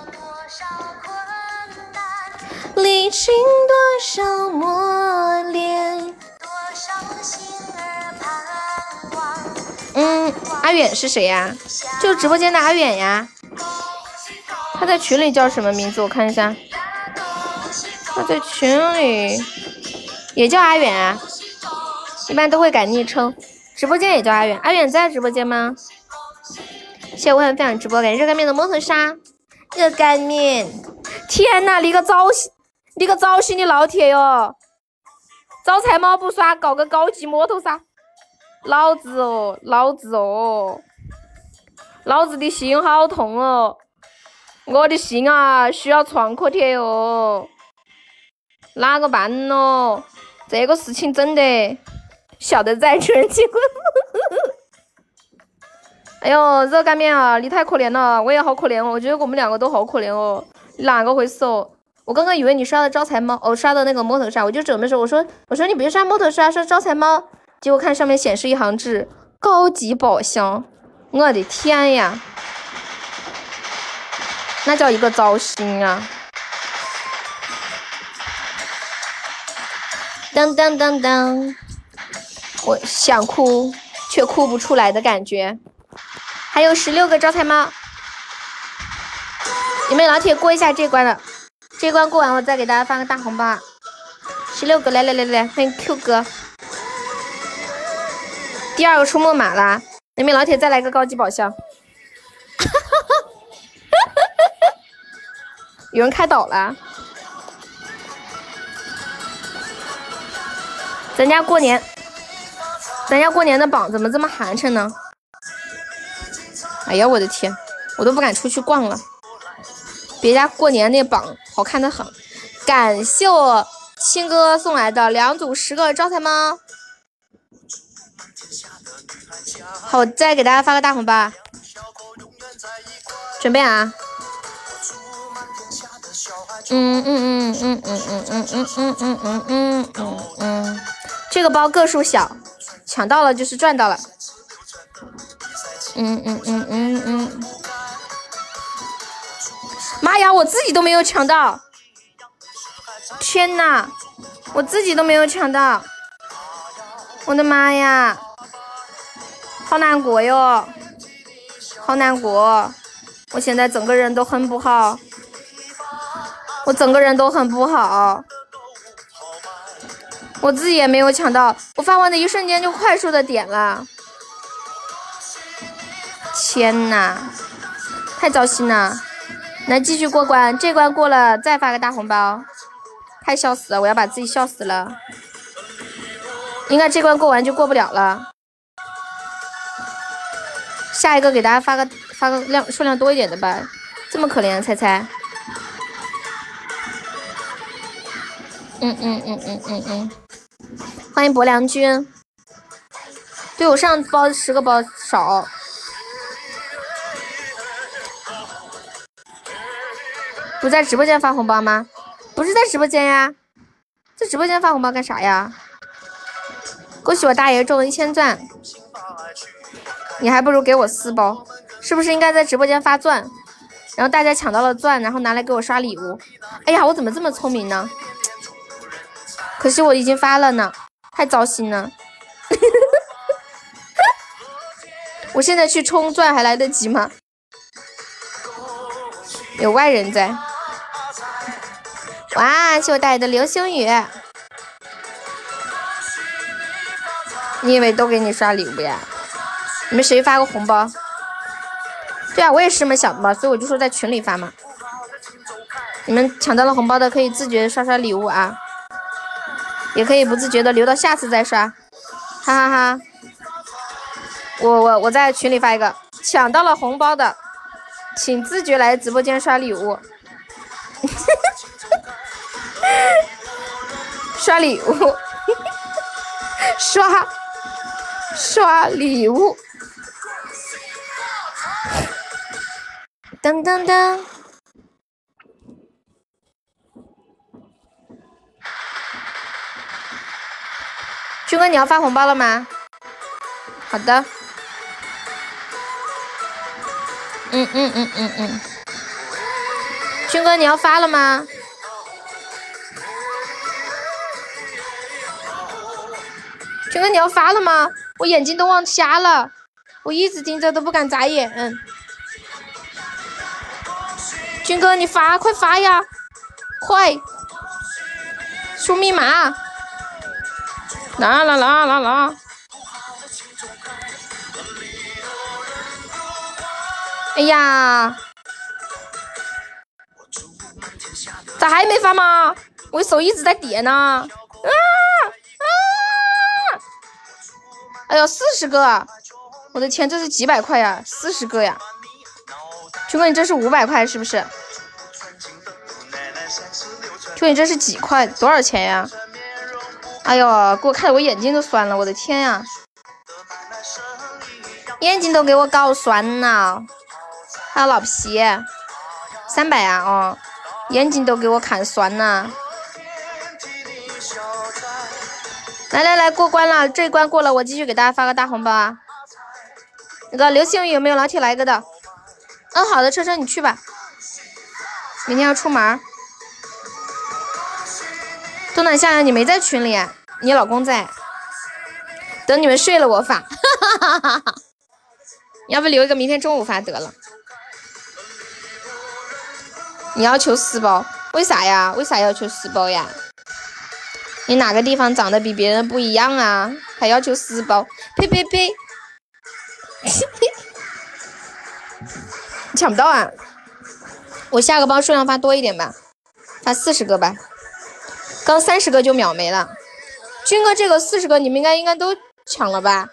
历经多少磨练。嗯，阿远是谁呀？就直播间的阿远呀。他在群里叫什么名字？我看一下。他在群里也叫阿远啊。一般都会改昵称。直播间也叫阿远。阿远在直播间吗？谢谢我很分享直播，感谢热干面的摩托沙。热干面，天呐，你个糟心！你个糟心的老铁哟！招财猫不刷，搞个高级摩托啥？老子哦，老子哦，老子的心好痛哦！我的心啊，需要创可贴哦！哪个办咯？这个事情整的，晓得在出人结婚。哎呦，热干面啊，你太可怜了，我也好可怜哦。我觉得我们两个都好可怜哦。哪个回事哦？我刚刚以为你刷的招财猫，哦，刷的那个摩托刷，我就准备说，我说我说你别刷摩托刷，刷招财猫。结果看上面显示一行字：高级宝箱。我的天呀，那叫一个糟心啊！当当当当，我想哭却哭不出来的感觉。还有十六个招财猫，有没有老铁过一下这关的？这关过完，我再给大家发个大红包。十六个，来来来来，欢迎 Q 哥。第二个出木马啦，有没有老铁再来个高级宝箱？有人开倒了。咱家过年，咱家过年的榜怎么这么寒碜呢？哎呀，我的天，我都不敢出去逛了。别家过年那榜好看的很。感谢我亲哥送来的两组十个招财猫。好，再给大家发个大红包，准备啊！嗯嗯嗯嗯嗯嗯嗯嗯嗯嗯嗯嗯嗯嗯。这个包个数小，抢到了就是赚到了。嗯嗯嗯嗯嗯。妈呀，我自己都没有抢到！天呐，我自己都没有抢到！我的妈呀，好难过哟，好难过！我现在整个人都很不好，我整个人都很不好。我自己也没有抢到，我发完的一瞬间就快速的点了，天呐，太糟心了！来继续过关，这关过了再发个大红包，太笑死了，我要把自己笑死了。应该这关过完就过不了了，下一个给大家发个发个量数量多一点的吧，这么可怜，猜猜？嗯嗯嗯嗯嗯嗯。欢迎薄良君，对我上包十个包少，不在直播间发红包吗？不是在直播间呀，在直播间发红包干啥呀？恭喜我大爷中了一千钻，你还不如给我私包，是不是应该在直播间发钻，然后大家抢到了钻，然后拿来给我刷礼物？哎呀，我怎么这么聪明呢？可惜我已经发了呢。太糟心了，我现在去充钻还来得及吗？有外人在。哇，谢我带的流星雨。你以为都给你刷礼物呀？你们谁发个红包？对啊，我也是这么想的嘛，所以我就说在群里发嘛。你们抢到了红包的可以自觉刷刷礼物啊。也可以不自觉的留到下次再刷，哈哈哈！我我我在群里发一个，抢到了红包的，请自觉来直播间刷礼物，刷礼物，刷刷礼物，噔噔噔。军哥，你要发红包了吗？好的。嗯嗯嗯嗯嗯。军哥，你要发了吗？军哥，你要发了吗？我眼睛都望瞎了，我一直盯着都不敢眨眼。军哥，你发，快发呀！快，输密码。啦啦啦啦啦！哎呀，咋还没发吗？我手一直在点呢。啊啊！哎呦，四十个！我的天，这是几百块呀？四十个呀！请问你这是五百块是不是？请问你这是几块？多少钱呀？哎呦，给我看的我眼睛都酸了，我的天呀，眼睛都给我搞酸了。还有老皮，三百呀，哦，眼睛都给我看酸了。来来来，过关了，这一关过了，我继续给大家发个大红包啊！那个流星雨有没有老铁来一个的？嗯，好的，车车你去吧，明天要出门。冬暖夏凉，你没在群里，你老公在。等你们睡了我发，要不留一个明天中午发得了。你要求四包，为啥呀？为啥要求四包呀？你哪个地方长得比别人不一样啊？还要求私包？呸呸呸！抢不到啊！我下个包数量发多一点吧，发四十个吧。刚三十个就秒没了。军哥，这个四十个你们应该应该都抢了吧？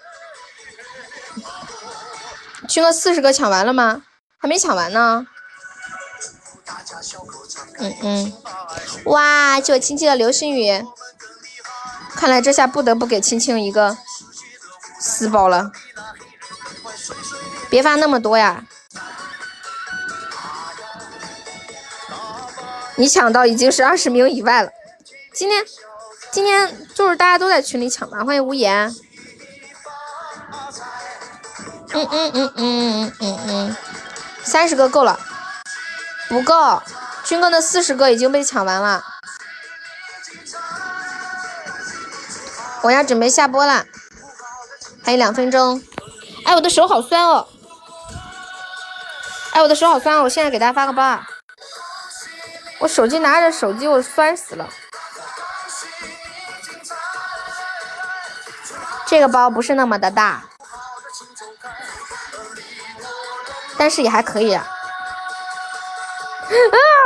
军哥，四十个抢完了吗？还没抢完呢。嗯嗯，哇，就我亲的流星雨。看来这下不得不给青青一个四包了，别发那么多呀！你抢到已经是二十名以外了。今天，今天就是大家都在群里抢嘛。欢迎无言。嗯嗯嗯嗯嗯嗯嗯，三十个够了，不够。军哥的四十个已经被抢完了。我要准备下播了，还有两分钟。哎，我的手好酸哦！哎，我的手好酸，我现在给大家发个包啊！我手机拿着手机，我酸死了。这个包不是那么的大，但是也还可以啊！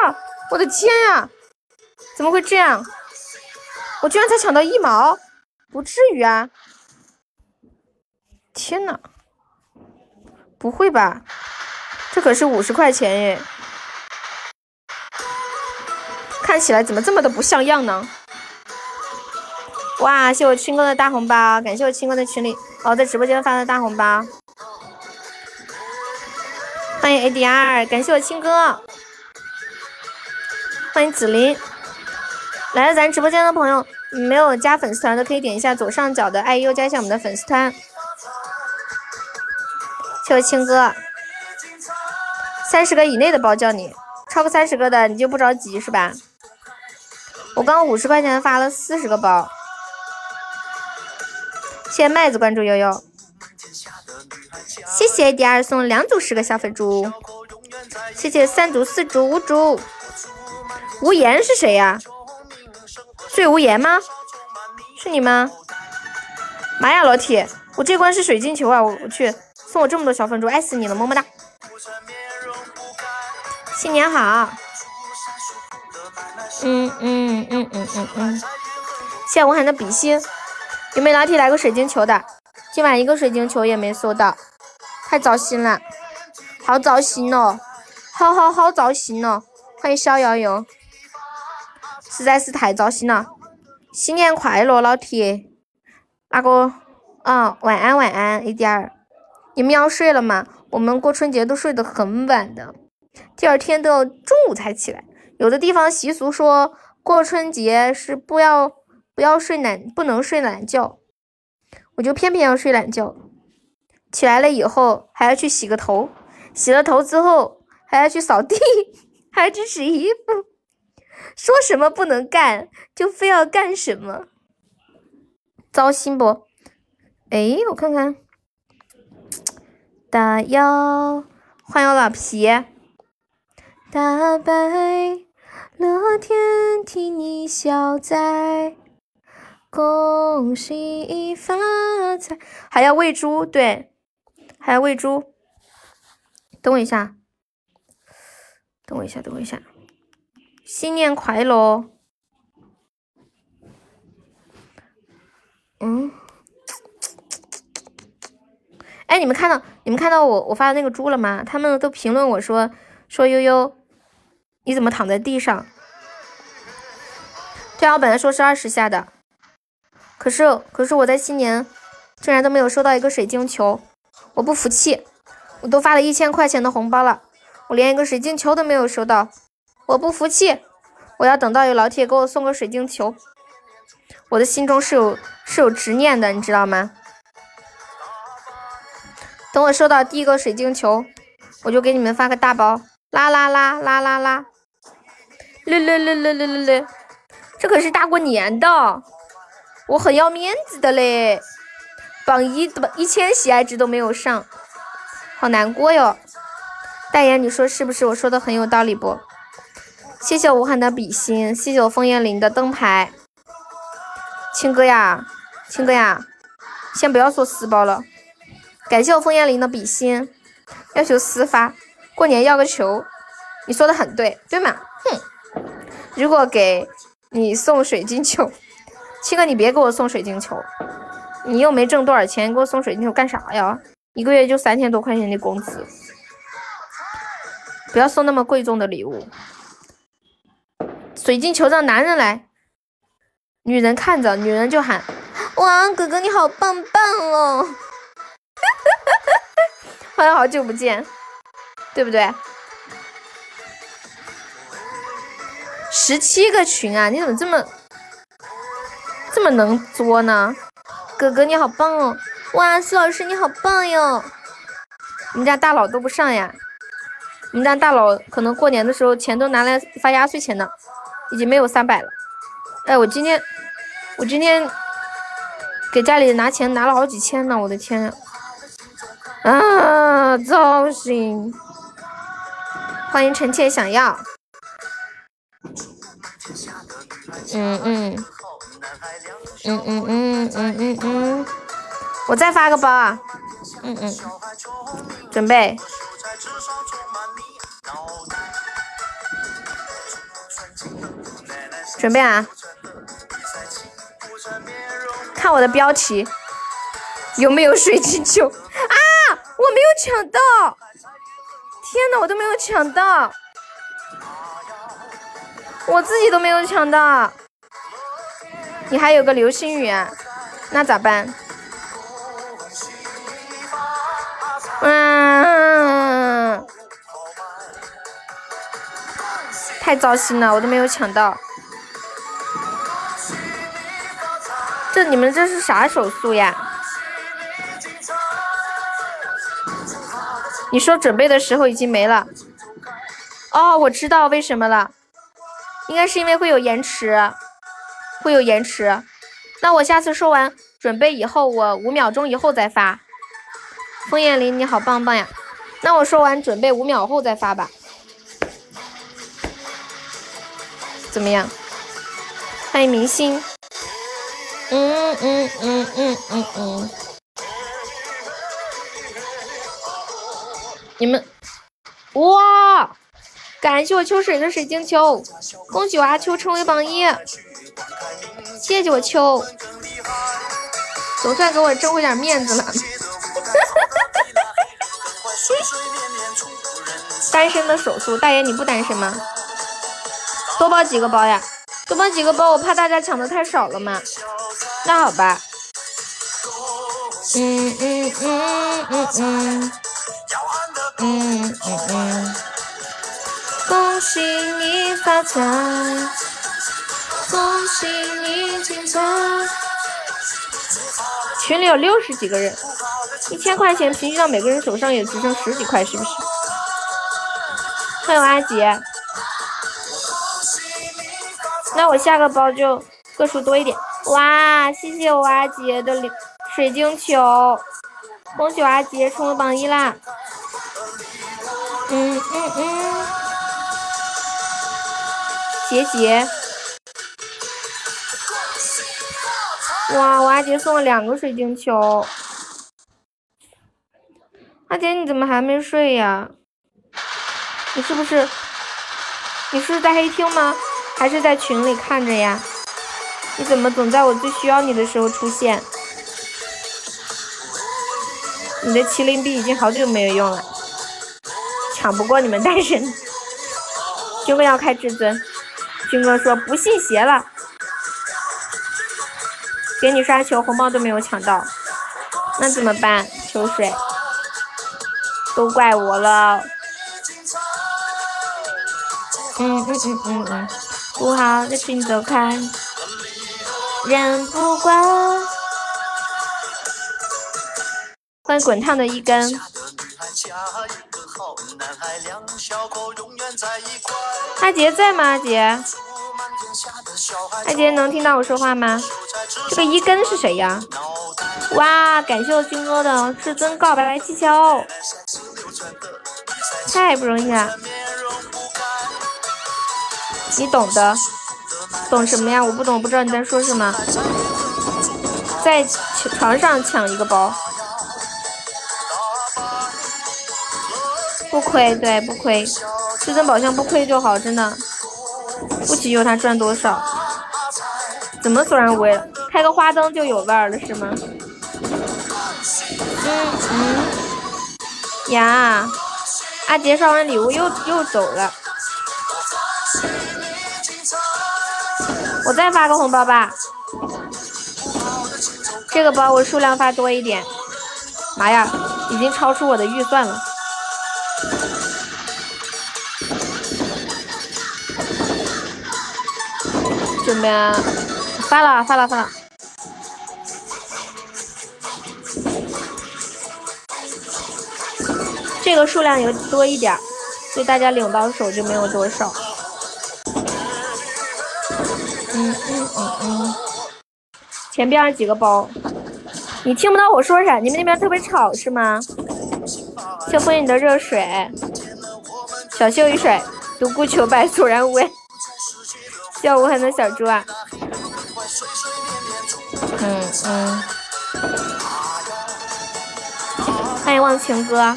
啊！我的天呀！怎么会这样？我居然才抢到一毛！不至于啊！天呐，不会吧？这可是五十块钱耶！看起来怎么这么的不像样呢？哇！谢我亲哥的大红包，感谢我亲哥在群里哦，在直播间发的大红包。欢迎 ADR，感谢我亲哥。欢迎紫菱，来了咱直播间的朋友。没有加粉丝团的可以点一下左上角的爱优，加一下我们的粉丝团。谢谢青哥，三十个以内的包叫你，超过三十个的你就不着急是吧？我刚五十块钱发了四十个包，谢谢麦子关注悠悠，谢谢第二送两组十个小粉猪，谢谢三组四组五组，无言是谁呀？最无言吗？是你吗？妈呀，老铁，我这关是水晶球啊！我我去，送我这么多小粉猪，爱死你了，么么哒！新年好！嗯嗯嗯嗯嗯嗯，谢谢无痕的比心，有没有老铁来个水晶球的？今晚一个水晶球也没收到，太糟心了，好糟心哦，好好好糟心哦！欢迎逍遥游。实在是太糟心了，新年快乐，老铁！那个，啊，晚安晚安，A D R，你们要睡了吗？我们过春节都睡得很晚的，第二天都要中午才起来。有的地方习俗说过春节是不要不要睡懒，不能睡懒觉，我就偏偏要睡懒觉。起来了以后还要去洗个头，洗了头之后还要去扫地，还要去洗衣服。说什么不能干，就非要干什么，糟心不？哎，我看看，大妖，欢迎老皮，大白乐天替你消灾，恭喜发财，还要喂猪，对，还要喂猪。等我一下，等我一下，等我一下。新年快乐！嗯，哎，你们看到你们看到我我发的那个猪了吗？他们都评论我说说悠悠，你怎么躺在地上？对啊，我本来说是二十下的，可是可是我在新年竟然都没有收到一个水晶球，我不服气！我都发了一千块钱的红包了，我连一个水晶球都没有收到。我不服气，我要等到有老铁给我送个水晶球。我的心中是有是有执念的，你知道吗？等我收到第一个水晶球，我就给你们发个大包。啦啦啦啦啦啦！嘞嘞嘞嘞嘞嘞嘞！这可是大过年的，我很要面子的嘞。榜一的一千喜爱值都没有上，好难过哟。代言，你说是不是？我说的很有道理不？谢谢武汉的比心，谢谢我枫叶林的灯牌。青哥呀，青哥呀，先不要说私包了。感谢我枫叶林的比心，要求私发。过年要个球，你说的很对，对吗？哼，如果给你送水晶球，青哥你别给我送水晶球，你又没挣多少钱，给我送水晶球干啥呀？一个月就三千多块钱的工资，不要送那么贵重的礼物。水晶球让男人来，女人看着，女人就喊：哇，哥哥你好棒棒哦！欢迎好久不见。对不对？十七个群啊，你怎么这么这么能作呢？哥哥你好棒哦！哇，苏老师你好棒哟！我们家大佬都不上呀？我们家大佬可能过年的时候钱都拿来发压岁钱呢，已经没有三百了。哎，我今天我今天给家里拿钱拿了好几千呢，我的天呀！啊，糟心。欢迎臣妾想要，嗯嗯，嗯嗯嗯嗯嗯嗯，我再发个包啊，嗯嗯，准备，准备啊，看我的标题，有没有水晶球啊？我没有抢到。天哪，我都没有抢到，我自己都没有抢到。你还有个流星雨啊？那咋办？嗯，太糟心了，我都没有抢到。你们这是啥手速呀？你说准备的时候已经没了，哦，我知道为什么了，应该是因为会有延迟，会有延迟。那我下次说完准备以后，我五秒钟以后再发。枫叶林你好棒棒呀，那我说完准备五秒后再发吧，怎么样？欢迎明星，嗯嗯嗯嗯嗯嗯。你们哇！感谢我秋水的水晶球，恭喜我阿秋成为榜一，谢谢我秋，总算给我挣回点面子了。单身的手速，大爷你不单身吗？多包几个包呀？多包几个包，我怕大家抢的太少了嘛。那好吧。嗯嗯嗯嗯嗯。嗯嗯嗯，恭喜你发财，恭喜你精彩。群里有六十几个人，一千块钱平均到每个人手上也只剩十几块，是不是？欢迎阿杰，那我下个包就个数多一点。哇，谢谢我阿杰的水晶球，恭喜我阿杰成为榜一啦！嗯嗯嗯，杰杰，哇！我阿杰送了两个水晶球，阿杰你怎么还没睡呀？你是不是你是在黑厅吗？还是在群里看着呀？你怎么总在我最需要你的时候出现？你的麒麟臂已经好久没有用了。抢不过你们单身，军哥要开至尊，军哥说不信邪了，给你刷球红包都没有抢到，那怎么办？秋水，都怪我了。嗯嗯嗯嗯嗯，不好的请走开，人不管。欢迎滚烫的一根。阿杰在吗？阿杰，阿杰能听到我说话吗？这个一根是谁呀？哇，感谢我军哥的至尊告白气球，太不容易了。你懂的，懂什么呀？我不懂，不知道你在说什么。在床上抢一个包。不亏，对，不亏，至尊宝箱不亏就好，真的，不祈求他赚多少。怎么索然无味？开个花灯就有味儿了是吗？嗯嗯。呀，阿杰刷完礼物又又走了。我再发个红包吧。这个包我数量发多一点。妈呀，已经超出我的预算了。准备发了，发了，发了。这个数量有多一点，所以大家领到手就没有多少。前边几个包，你听不到我说啥？你们那边特别吵是吗？先欢迎你的热水，小秀一水，独孤求败，索然无味。叫无痕的小猪啊！嗯嗯，欢迎忘情哥，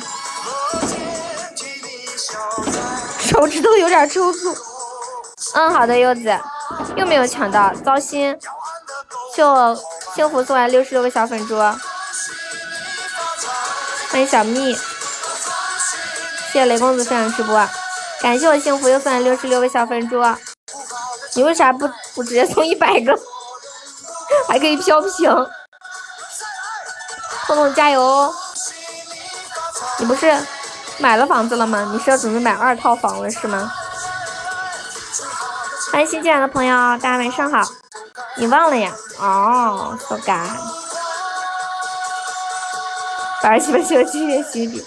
手指头有点抽搐。嗯，好的，柚子又没有抢到，糟心。就幸福送来六十六个小粉猪，欢迎小蜜，谢谢雷公子分享直播，感谢我幸福又送来六十六个小粉猪。你为啥不不直接送一百个，还可以飘屏？彤彤加油！你不是买了房子了吗？你是要准备买二套房了是吗？欢迎新进来的朋友，大家晚上好。你忘了呀？哦，so god。八十七分九七点心底，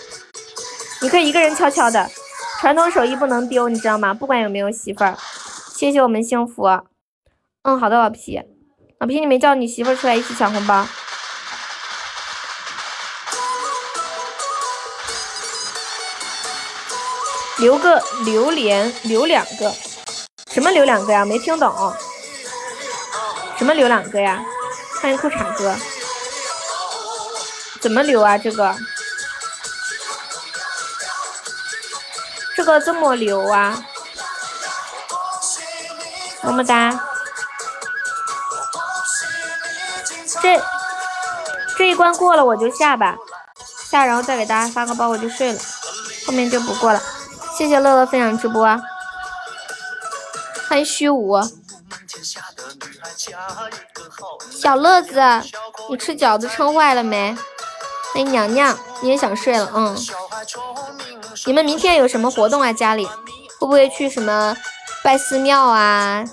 你可以一个人悄悄的，传统手艺不能丢，你知道吗？不管有没有媳妇儿。谢谢我们幸福，嗯，好的，老皮，老皮，你没叫你媳妇儿出来一起抢红包，留个榴莲，留两个，什么留两个呀？没听懂，什么留两个呀？欢迎裤衩哥，怎么留啊？这个，这个这么留啊？么么哒！这这一关过了我就下吧，下然后再给大家发个包我就睡了，后面就不过了。谢谢乐乐分享直播，迎虚无，小乐子，你吃饺子撑坏了没？欢迎娘娘，你也想睡了？嗯。你们明天有什么活动啊？家里会不会去什么？拜寺庙啊，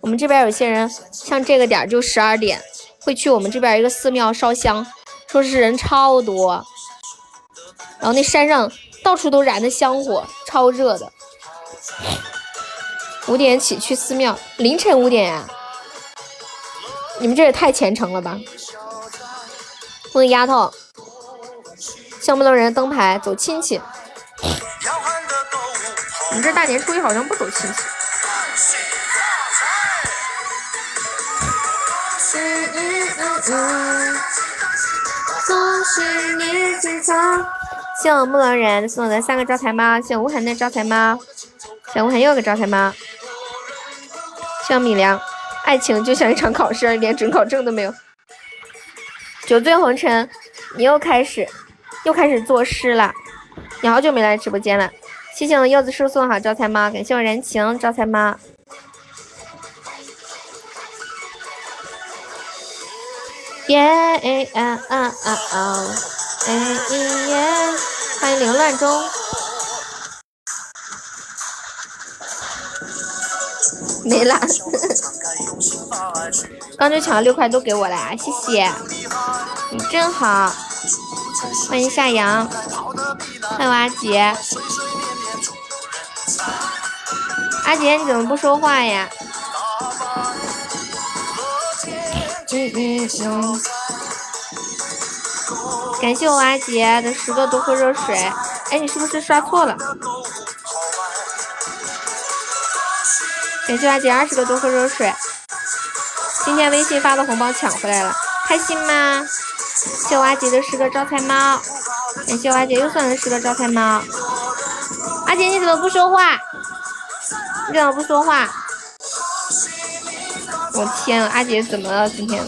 我们这边有些人像这个点就十二点会去我们这边一个寺庙烧香，说是人超多，然后那山上到处都燃的香火，超热的。五点起去寺庙，凌晨五点呀？你们这也太虔诚了吧！问丫头，像不能人灯牌走亲戚？你这大年初一好像不走亲戚。恭喜你精彩！谢我木狼人送的三个招财猫，谢无痕的招财猫，谢无痕又个招财猫，谢米良。爱情就像一场考试，连准考证都没有。酒醉红尘，你又开始又开始作诗了。你好久没来直播间了，谢谢我柚子叔送好招财猫，感谢我燃情招财猫。耶啊啊啊啊！哎耶！欢迎凌乱中。没了。刚就抢了六块，都给我了，谢谢。你真好，欢迎夏阳，欢迎阿杰。阿杰，你怎么不说话呀？感谢我阿杰的十个多喝热水。哎，你是不是刷错了？感谢阿杰二十个多喝热水。今天微信发的红包抢回来了，开心吗？谢我阿杰的十个招财猫。感谢我阿杰又送了十个招财猫。阿杰你怎么不说话？你怎么不说话？我天，阿杰怎么了？今天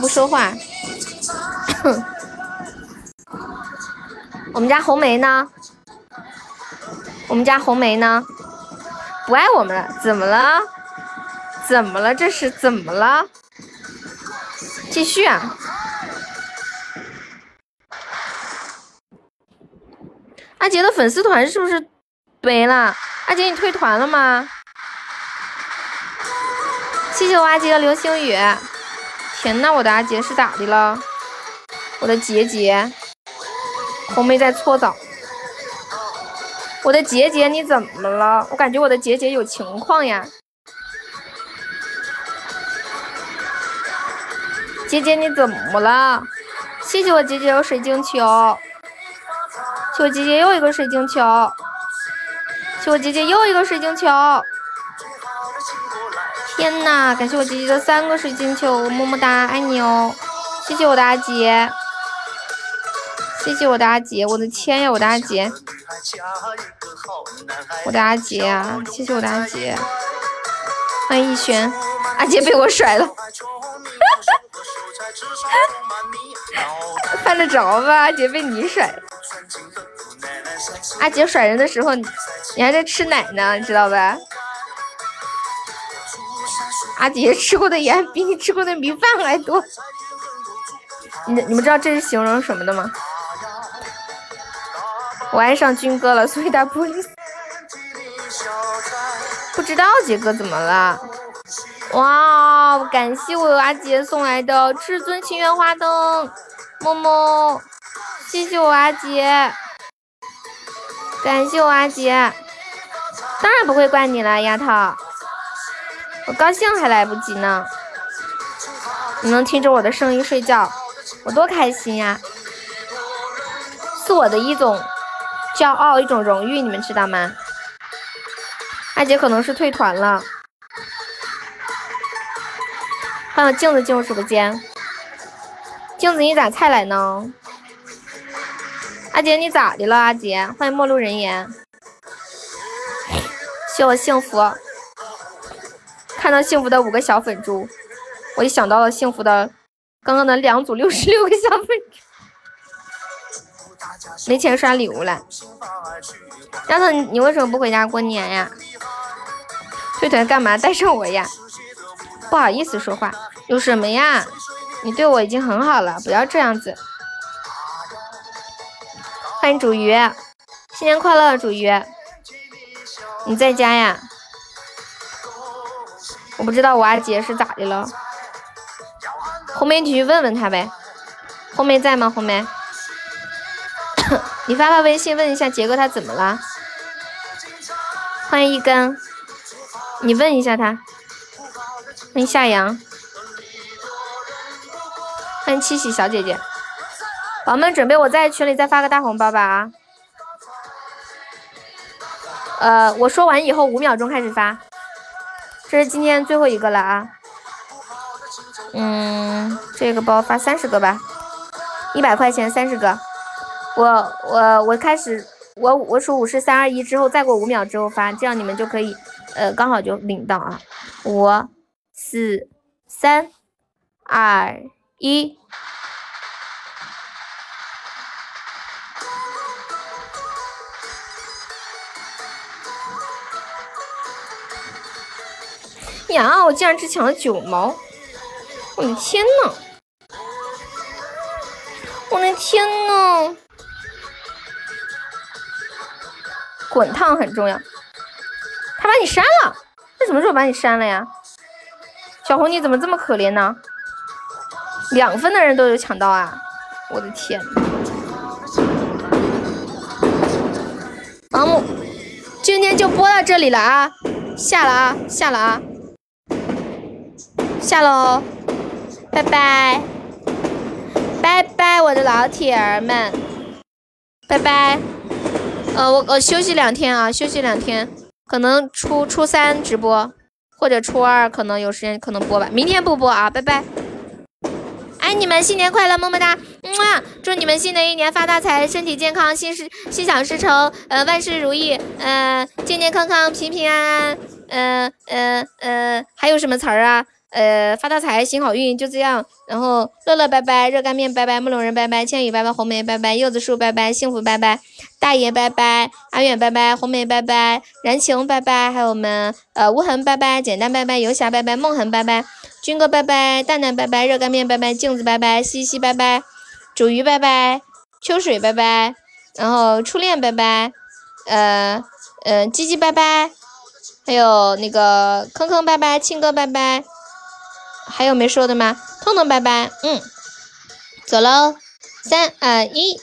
不说话。我们家红梅呢？我们家红梅呢？不爱我们了？怎么了？怎么了？这是怎么了？继续啊！阿杰的粉丝团是不是没了？阿杰，你退团了吗？谢谢我阿杰的流星雨。天呐，我的阿杰是咋的了？我的杰杰。红梅在搓澡，我的杰杰你怎么了？我感觉我的杰杰有情况呀。杰杰你怎么了？谢谢我杰杰有水晶球，谢我杰杰又一个水晶球，谢我杰杰又一个水晶球。天呐，感谢我杰杰的三个水晶球，么么哒，爱你哦。谢谢我的阿杰。谢谢我的阿杰，我的天呀，我的阿杰，我的阿杰啊！谢谢我的阿杰，欢迎逸轩，阿杰被我甩了，犯得着吧？阿杰被你甩，阿杰甩人的时候，你还在吃奶呢，你知道吧？阿杰吃过的盐比你吃过的米饭还多，你你们知道这是形容什么的吗？我爱上军哥了，所以打玻璃。不知道杰哥怎么了？哇，感谢我阿杰送来的至尊情缘花灯，么么，谢谢我阿杰，感谢我阿杰，当然不会怪你了，丫头，我高兴还来不及呢。你能听着我的声音睡觉，我多开心呀！是我的一种。骄傲一种荣誉，你们知道吗？阿杰可能是退团了。欢迎镜子进入直播间。镜子，你咋才来呢？阿杰，你咋的了？阿杰，欢迎陌路人言。谢我幸福。看到幸福的五个小粉猪，我就想到了幸福的刚刚的两组六十六个小粉。没钱刷礼物了，丫头，你为什么不回家过年呀？退团干嘛？带上我呀！不好意思说话，有什么呀？你对我已经很好了，不要这样子。欢迎煮鱼，新年快乐，煮鱼。你在家呀？我不知道我阿姐是咋的了。红梅，你去问问他呗。红梅在吗？红梅。你发发微信问一下杰哥他怎么了？欢迎一根，你问一下他。欢迎夏阳，欢迎七喜小姐姐，宝宝们准备我在群里再发个大红包吧啊！呃，我说完以后五秒钟开始发，这是今天最后一个了啊。嗯，这个包发三十个吧，一百块钱三十个。我我我开始，我我数五十三二一之后，再过五秒之后发，这样你们就可以，呃，刚好就领到啊！五四三二一，呀！我竟然只抢了九毛，我的天呐！我的天呐！滚烫很重要，他把你删了，他什么时候把你删了呀？小红你怎么这么可怜呢？两分的人都有抢到啊！我的天！盲目，今天就播到这里了啊！下了啊，下了啊，下喽！拜拜，拜拜，我的老铁儿们，拜拜。呃，我我休息两天啊，休息两天，可能初初三直播，或者初二可能有时间可能播吧。明天不播啊，拜拜。爱你们，新年快乐，么么哒，么祝你们新的一年发大财，身体健康，心事心想事成，呃，万事如意，呃，健健康康，平平安安，嗯嗯嗯，还有什么词儿啊？呃，发大财，行好运，就这样。然后乐乐拜拜，热干面拜拜，木龙人拜拜，千羽拜拜，红梅拜拜，柚子树拜拜，幸福拜拜，大爷拜拜，阿远拜拜，红梅拜拜，燃情拜拜，还有我们呃无痕拜拜，简单拜拜，游侠拜拜，梦痕拜拜，军哥拜拜，蛋蛋拜拜，热干面拜拜，镜子拜拜，西西拜拜，煮鱼拜拜，秋水拜拜，然后初恋拜拜，呃呃鸡鸡拜拜，还有那个坑坑拜拜，庆哥拜拜。还有没说的吗？痛痛拜拜，嗯，走喽，三二一。